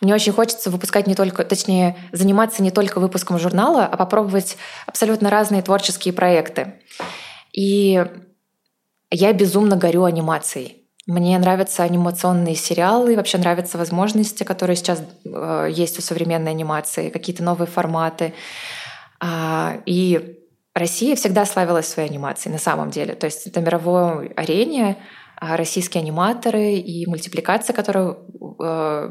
Мне очень хочется выпускать не только, точнее, заниматься не только выпуском журнала, а попробовать абсолютно разные творческие проекты. И я безумно горю анимацией. Мне нравятся анимационные сериалы, вообще нравятся возможности, которые сейчас э, есть у современной анимации, какие-то новые форматы. А, и Россия всегда славилась своей анимацией на самом деле. То есть это мировой арене а, российские аниматоры и мультипликация, которая э,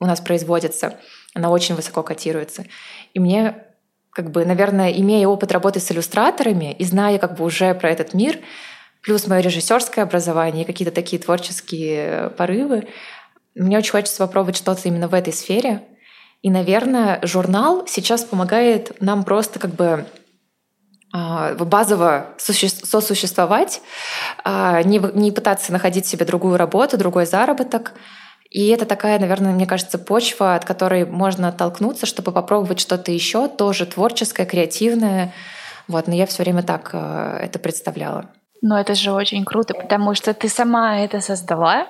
у нас производится, она очень высоко котируется. И мне как бы, наверное, имея опыт работы с иллюстраторами и зная как бы уже про этот мир, плюс мое режиссерское образование и какие-то такие творческие порывы, мне очень хочется попробовать что-то именно в этой сфере. И, наверное, журнал сейчас помогает нам просто как бы базово сосуществовать, а, не, пытаться находить себе другую работу, другой заработок. И это такая, наверное, мне кажется, почва, от которой можно оттолкнуться, чтобы попробовать что-то еще, тоже творческое, креативное. Вот, но я все время так а, это представляла. Но это же очень круто, потому что ты сама это создала,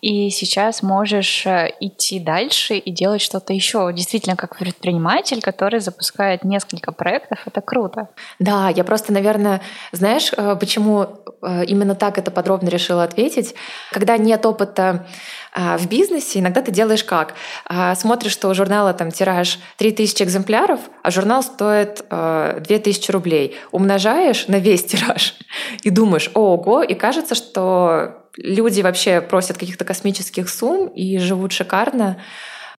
и сейчас можешь э, идти дальше и делать что-то еще. Действительно, как предприниматель, который запускает несколько проектов, это круто. Да, я просто, наверное, знаешь, э, почему э, именно так это подробно решила ответить? Когда нет опыта в бизнесе, иногда ты делаешь как? Смотришь, что у журнала там тираж 3000 экземпляров, а журнал стоит 2000 рублей. Умножаешь на весь тираж и думаешь, ого, и кажется, что люди вообще просят каких-то космических сумм и живут шикарно.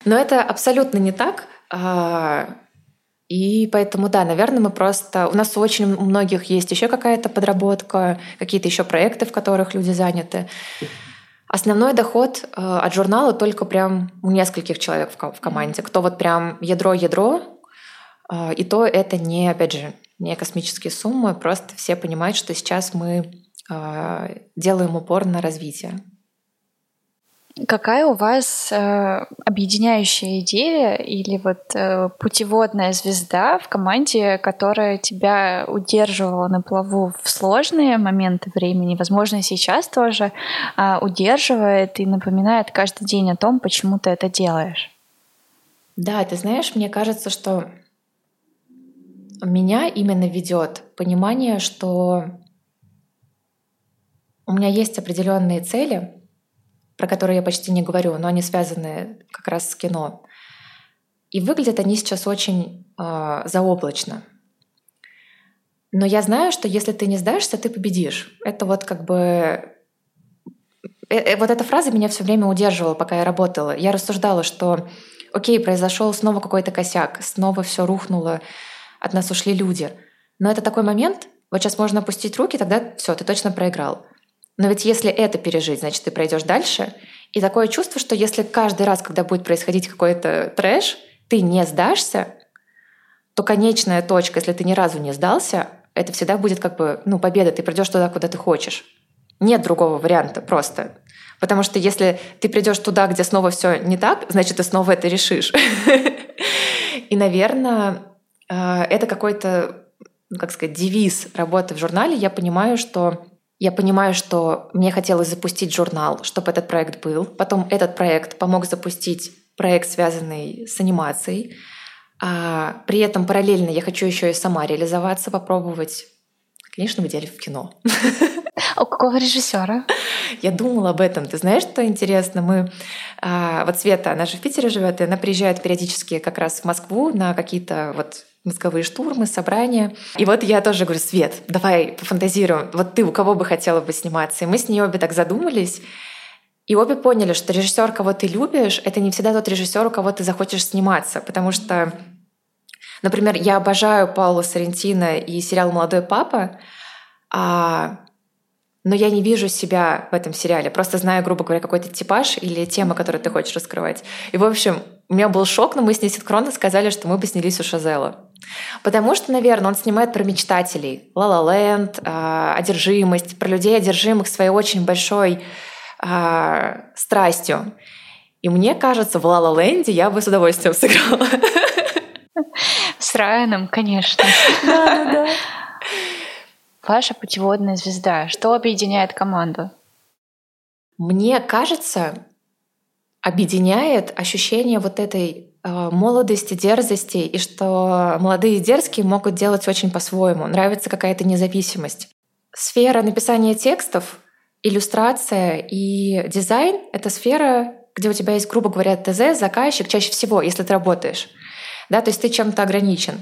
Но это абсолютно не так. А, и поэтому, да, наверное, мы просто... У нас у очень многих есть еще какая-то подработка, какие-то еще проекты, в которых люди заняты. Основной доход а, от журнала только прям у нескольких человек в команде. Кто вот прям ядро-ядро, а, и то это не, опять же, не космические суммы, просто все понимают, что сейчас мы делаем упор на развитие. Какая у вас э, объединяющая идея или вот э, путеводная звезда в команде, которая тебя удерживала на плаву в сложные моменты времени, возможно, сейчас тоже э, удерживает и напоминает каждый день о том, почему ты это делаешь? Да, ты знаешь, мне кажется, что меня именно ведет понимание, что у меня есть определенные цели, про которые я почти не говорю, но они связаны как раз с кино. И выглядят они сейчас очень э, заоблачно. Но я знаю, что если ты не сдашься, ты победишь. Это вот как бы э, э, вот эта фраза меня все время удерживала, пока я работала. Я рассуждала, что окей, произошел снова какой-то косяк, снова все рухнуло, от нас ушли люди. Но это такой момент, вот сейчас можно опустить руки, тогда все, ты точно проиграл. Но ведь если это пережить, значит, ты пройдешь дальше. И такое чувство, что если каждый раз, когда будет происходить какой-то трэш, ты не сдашься, то конечная точка, если ты ни разу не сдался, это всегда будет как бы, ну, победа, ты придешь туда, куда ты хочешь. Нет другого варианта просто. Потому что если ты придешь туда, где снова все не так, значит, ты снова это решишь. И, наверное, э, это какой-то, ну, как сказать, девиз работы в журнале. Я понимаю, что я понимаю, что мне хотелось запустить журнал, чтобы этот проект был. Потом этот проект помог запустить проект, связанный с анимацией. А при этом параллельно я хочу еще и сама реализоваться, попробовать. Конечно, в идеале в кино. А у какого режиссера? Я думала об этом. Ты знаешь, что интересно? Мы а, вот Света, она же в Питере живет, и она приезжает периодически как раз в Москву на какие-то вот мозговые штурмы, собрания. И вот я тоже говорю, Свет, давай пофантазируем. Вот ты у кого бы хотела бы сниматься? И мы с ней обе так задумались. И обе поняли, что режиссер, кого ты любишь, это не всегда тот режиссер, у кого ты захочешь сниматься. Потому что, например, я обожаю Паула Соррентино и сериал «Молодой папа», а но я не вижу себя в этом сериале. Просто знаю, грубо говоря, какой-то типаж или тема, которую ты хочешь раскрывать. И, в общем, у меня был шок, но мы с ней синхронно сказали, что мы бы снялись у Шазела. Потому что, наверное, он снимает про мечтателей. «Ла-Ла Ленд», э, одержимость, про людей, одержимых своей очень большой э, страстью. И мне кажется, в «Ла-Ла Ленде» я бы с удовольствием сыграла. С Райаном, конечно. Да, да. Ваша путеводная звезда. Что объединяет команду? Мне кажется, объединяет ощущение вот этой э, молодости, дерзости, и что молодые и дерзкие могут делать очень по-своему. Нравится какая-то независимость. Сфера написания текстов, иллюстрация и дизайн — это сфера, где у тебя есть, грубо говоря, ТЗ, заказчик чаще всего, если ты работаешь. Да, то есть ты чем-то ограничен.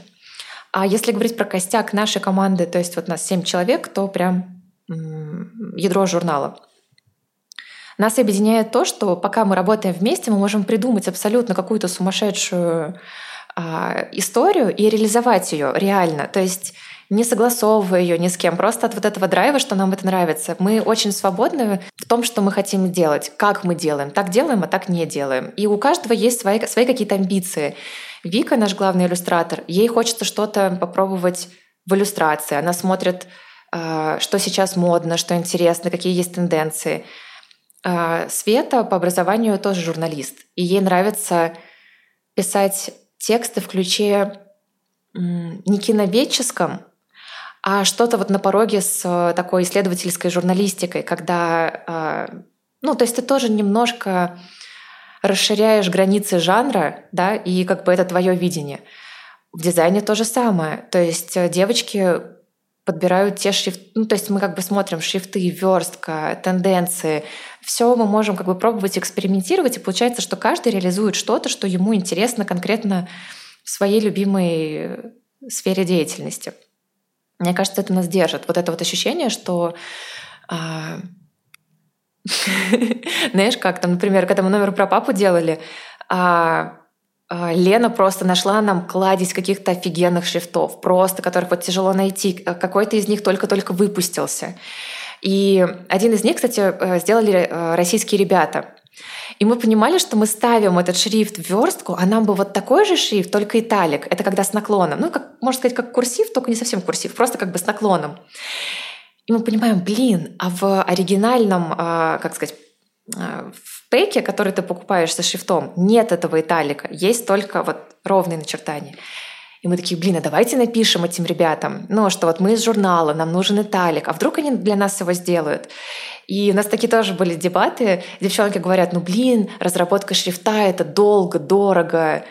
А если говорить про костяк нашей команды, то есть вот нас 7 человек, то прям ядро журнала. Нас объединяет то, что пока мы работаем вместе, мы можем придумать абсолютно какую-то сумасшедшую а, историю и реализовать ее реально. То есть не согласовывая ее ни с кем, просто от вот этого драйва, что нам это нравится. Мы очень свободны в том, что мы хотим делать, как мы делаем. Так делаем, а так не делаем. И у каждого есть свои, свои какие-то амбиции. Вика, наш главный иллюстратор, ей хочется что-то попробовать в иллюстрации. Она смотрит, а, что сейчас модно, что интересно, какие есть тенденции. А, Света по образованию тоже журналист, и ей нравится писать тексты в ключе не киноведческом, а что-то вот на пороге с такой исследовательской журналистикой, когда а, Ну, то есть ты тоже немножко расширяешь границы жанра, да, и как бы это твое видение. В дизайне то же самое. То есть э, девочки подбирают те шрифты, ну, то есть мы как бы смотрим шрифты, верстка, тенденции, все мы можем как бы пробовать экспериментировать, и получается, что каждый реализует что-то, что ему интересно конкретно в своей любимой сфере деятельности. Мне кажется, это нас держит. Вот это вот ощущение, что а, знаешь, как там, например, когда мы номер про папу делали, а, а, Лена просто нашла нам кладезь каких-то офигенных шрифтов, просто которых вот тяжело найти. Какой-то из них только-только выпустился. И один из них, кстати, э, сделали э, российские ребята. И мы понимали, что мы ставим этот шрифт в верстку, а нам бы вот такой же шрифт, только италик. Это когда с наклоном. Ну, как, можно сказать, как курсив, только не совсем курсив, просто как бы с наклоном. И мы понимаем, блин, а в оригинальном, а, как сказать, а, в пеке, который ты покупаешь со шрифтом, нет этого италика, есть только вот ровные начертания. И мы такие, блин, а давайте напишем этим ребятам, ну, что вот мы из журнала, нам нужен италик, а вдруг они для нас его сделают? И у нас такие тоже были дебаты. Девчонки говорят, ну, блин, разработка шрифта — это долго, дорого.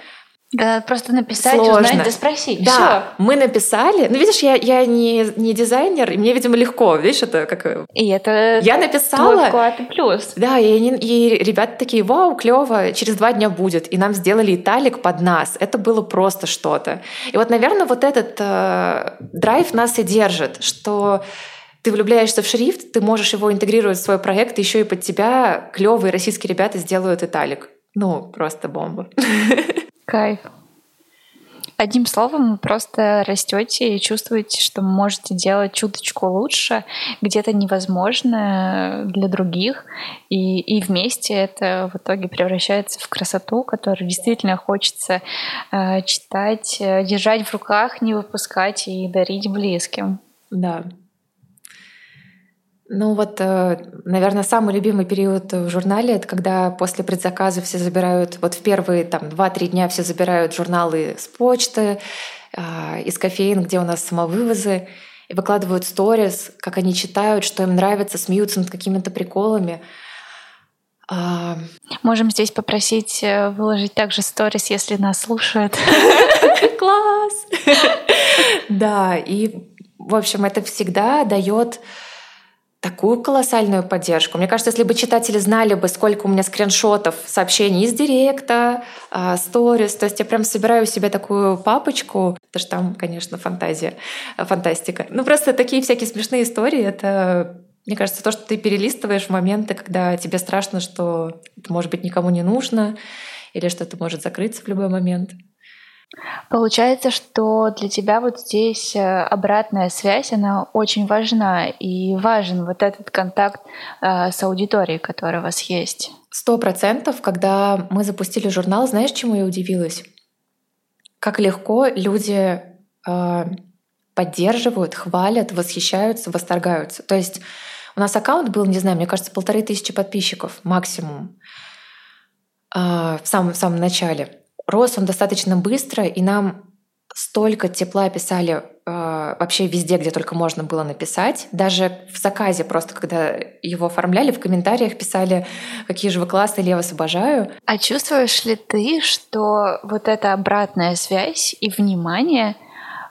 Да, просто написать, Сложно. узнать, да спросить. Да, Всё. мы написали. Ну, видишь, я, я не, не дизайнер, и мне, видимо, легко. Видишь, это как... Э, и это я написала. твой вклад и плюс. Да, и, они, и ребята такие, вау, клево, через два дня будет. И нам сделали италик под нас. Это было просто что-то. И вот, наверное, вот этот э, драйв нас и держит, что ты влюбляешься в шрифт, ты можешь его интегрировать в свой проект, еще и под тебя клевые российские ребята сделают италик. Ну, просто бомба. Кайф. Одним словом, вы просто растете и чувствуете, что можете делать чуточку лучше, где-то невозможно для других, и, и вместе это в итоге превращается в красоту, которую действительно хочется э, читать, э, держать в руках, не выпускать и дарить близким. Да, ну вот, э, наверное, самый любимый период в журнале — это когда после предзаказа все забирают, вот в первые там 2-3 дня все забирают журналы с почты, а, из кофеин, где у нас самовывозы, и выкладывают сторис, как они читают, что им нравится, смеются над какими-то приколами. А, Можем здесь попросить э, выложить также сторис, если нас слушают. Класс! Да, и, в общем, это всегда дает такую колоссальную поддержку. Мне кажется, если бы читатели знали бы, сколько у меня скриншотов, сообщений из директа, а, сторис, то есть я прям собираю себе такую папочку, потому что там, конечно, фантазия, фантастика. Ну просто такие всякие смешные истории, это мне кажется, то, что ты перелистываешь в моменты, когда тебе страшно, что это, может быть, никому не нужно, или что это может закрыться в любой момент. Получается, что для тебя вот здесь э, обратная связь, она очень важна, и важен вот этот контакт э, с аудиторией, которая у вас есть. Сто процентов, когда мы запустили журнал, знаешь, чему я удивилась? Как легко люди э, поддерживают, хвалят, восхищаются, восторгаются. То есть у нас аккаунт был, не знаю, мне кажется, полторы тысячи подписчиков максимум в самом, в самом начале рос он достаточно быстро, и нам столько тепла писали э, вообще везде, где только можно было написать. Даже в заказе просто, когда его оформляли, в комментариях писали, какие же вы классные, я вас обожаю. А чувствуешь ли ты, что вот эта обратная связь и внимание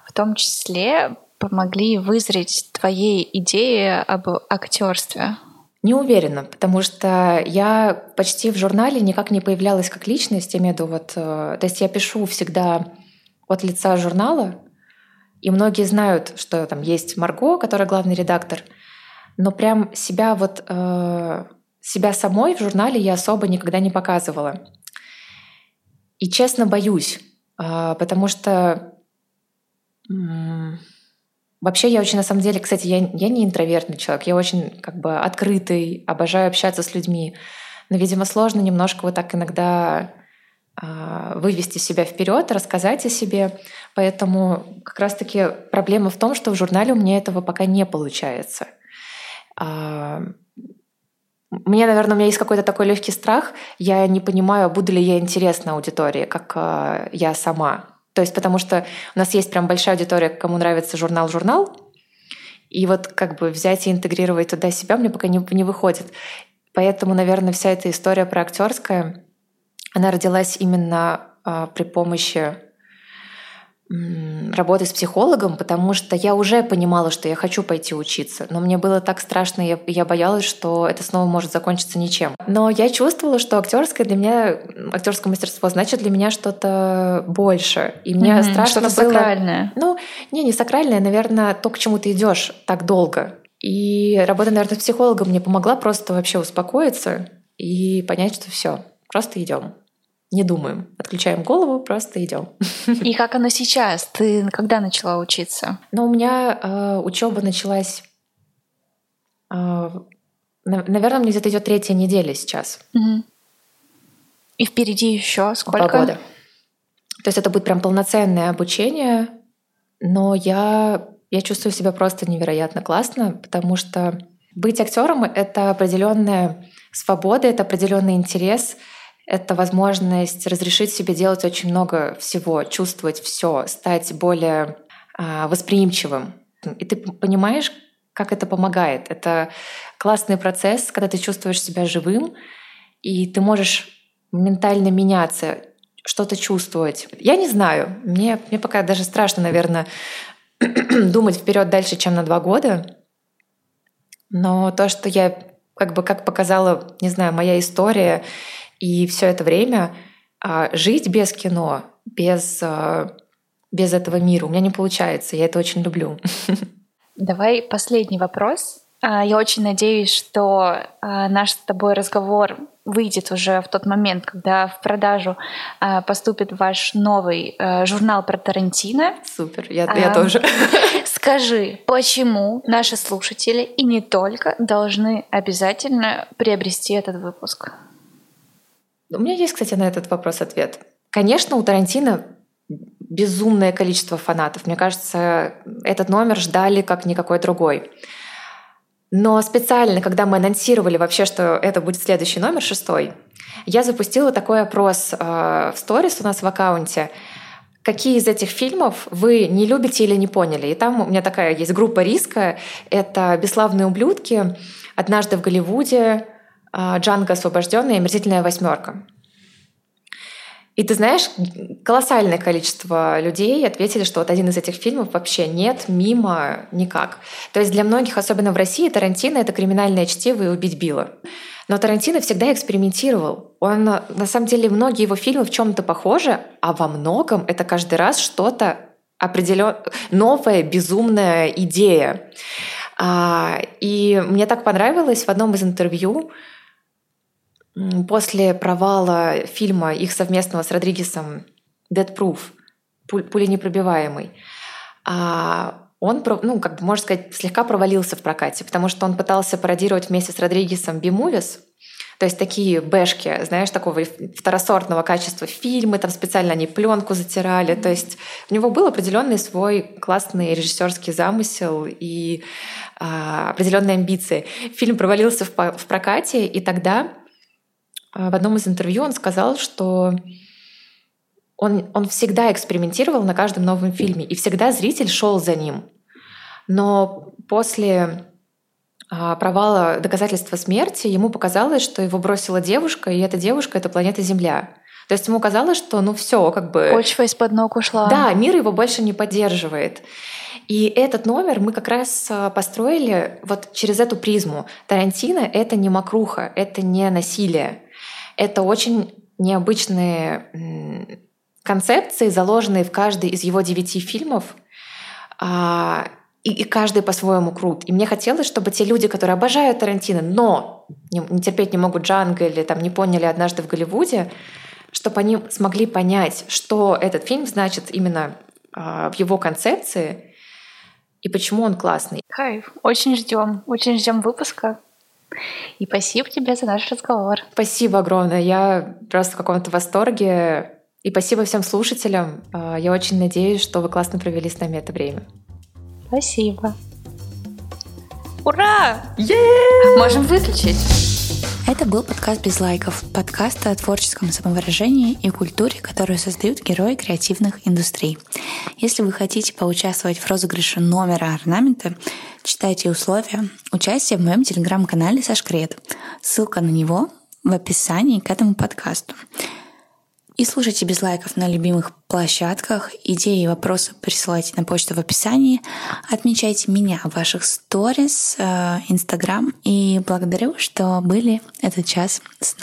в том числе помогли вызреть твоей идеи об актерстве? Не уверена, потому что я почти в журнале никак не появлялась как личность, я имею в виду вот, э, то есть я пишу всегда от лица журнала, и многие знают, что там есть Марго, которая главный редактор, но прям себя вот э, себя самой в журнале я особо никогда не показывала. И честно боюсь, э, потому что Вообще я очень, на самом деле, кстати, я, я не интровертный человек, я очень как бы открытый, обожаю общаться с людьми. Но, видимо, сложно немножко вот так иногда э, вывести себя вперед, рассказать о себе. Поэтому как раз-таки проблема в том, что в журнале у меня этого пока не получается. Э, мне, наверное, у меня есть какой-то такой легкий страх. Я не понимаю, буду ли я интересна аудитории, как э, я сама. То есть потому что у нас есть прям большая аудитория, кому нравится журнал-журнал, и вот как бы взять и интегрировать туда себя мне пока не, не выходит. Поэтому, наверное, вся эта история про актерское, она родилась именно э, при помощи работы с психологом, потому что я уже понимала, что я хочу пойти учиться, но мне было так страшно, я, я боялась, что это снова может закончиться ничем. Но я чувствовала, что актерское для меня, актерское мастерство значит для меня что-то больше, и мне mm-hmm, страшно что-то было. Сакральное. Ну, не, не сакральное, наверное, то, к чему ты идешь так долго. И работа, наверное, с психологом мне помогла просто вообще успокоиться и понять, что все, просто идем не думаем, отключаем голову, просто идем. И как оно сейчас? Ты когда начала учиться? Ну, у меня э, учеба началась, э, наверное, мне где-то идет третья неделя сейчас. Угу. И впереди еще сколько? Два года. То есть это будет прям полноценное обучение, но я, я чувствую себя просто невероятно классно, потому что быть актером — это определенная свобода, это определенный интерес — это возможность разрешить себе делать очень много всего, чувствовать все, стать более э, восприимчивым. И ты понимаешь, как это помогает. Это классный процесс, когда ты чувствуешь себя живым, и ты можешь ментально меняться, что-то чувствовать. Я не знаю, мне, мне пока даже страшно, наверное, думать вперед дальше, чем на два года. Но то, что я как бы как показала, не знаю, моя история и все это время а, жить без кино, без, а, без этого мира у меня не получается. Я это очень люблю. Давай последний вопрос. А, я очень надеюсь, что наш с тобой разговор выйдет уже в тот момент, когда в продажу поступит ваш новый журнал про Тарантино. Супер, я, а, я тоже. Скажи, почему наши слушатели и не только должны обязательно приобрести этот выпуск? У меня есть, кстати, на этот вопрос ответ. Конечно, у Тарантино безумное количество фанатов. Мне кажется, этот номер ждали как никакой другой. Но специально, когда мы анонсировали вообще, что это будет следующий номер, шестой, я запустила такой опрос э, в сторис у нас в аккаунте. Какие из этих фильмов вы не любите или не поняли? И там у меня такая есть группа риска. Это «Бесславные ублюдки», «Однажды в Голливуде», Джанго освобожденная и омерзительная восьмерка. И ты знаешь, колоссальное количество людей ответили, что вот один из этих фильмов вообще нет, мимо, никак. То есть для многих, особенно в России, Тарантино — это криминальное чтиво и убить Билла. Но Тарантино всегда экспериментировал. Он, на самом деле, многие его фильмы в чем-то похожи, а во многом это каждый раз что-то определен... новая, безумная идея. А, и мне так понравилось в одном из интервью, после провала фильма их совместного с Родригесом «Dead Proof», «Пуля непробиваемый», а он, ну, как бы, можно сказать, слегка провалился в прокате, потому что он пытался пародировать вместе с Родригесом «Бимувис», то есть такие бэшки, знаешь, такого второсортного качества фильмы, там специально они пленку затирали. То есть у него был определенный свой классный режиссерский замысел и а, определенные амбиции. Фильм провалился в, в прокате, и тогда в одном из интервью он сказал, что он, он всегда экспериментировал на каждом новом фильме, и всегда зритель шел за ним. Но после а, провала доказательства смерти ему показалось, что его бросила девушка, и эта девушка — это планета Земля. То есть ему казалось, что ну все, как бы... Почва из-под ног ушла. Да, мир его больше не поддерживает. И этот номер мы как раз а, построили вот через эту призму. Тарантино — это не макруха, это не насилие. Это очень необычные концепции, заложенные в каждый из его девяти фильмов. А, и, каждый по-своему крут. И мне хотелось, чтобы те люди, которые обожают Тарантино, но не, не терпеть не могут Джанго или там не поняли однажды в Голливуде, чтобы они смогли понять, что этот фильм значит именно э, в его концепции и почему он классный. Кайф. Очень ждем. Очень ждем выпуска. И спасибо тебе за наш разговор. Спасибо огромное. Я просто в каком-то восторге. И спасибо всем слушателям. А, я очень надеюсь, что вы классно провели с нами это время. Спасибо. Ура! Yeah! Можем выключить. Это был подкаст «Без лайков», подкаст о творческом самовыражении и культуре, которую создают герои креативных индустрий. Если вы хотите поучаствовать в розыгрыше номера орнамента, читайте условия участия в моем телеграм-канале «Сашкрет». Ссылка на него в описании к этому подкасту. И слушайте без лайков на любимых площадках. Идеи и вопросы присылайте на почту в описании. Отмечайте меня в ваших сторис, э, Инстаграм. И благодарю, что были этот час с нами.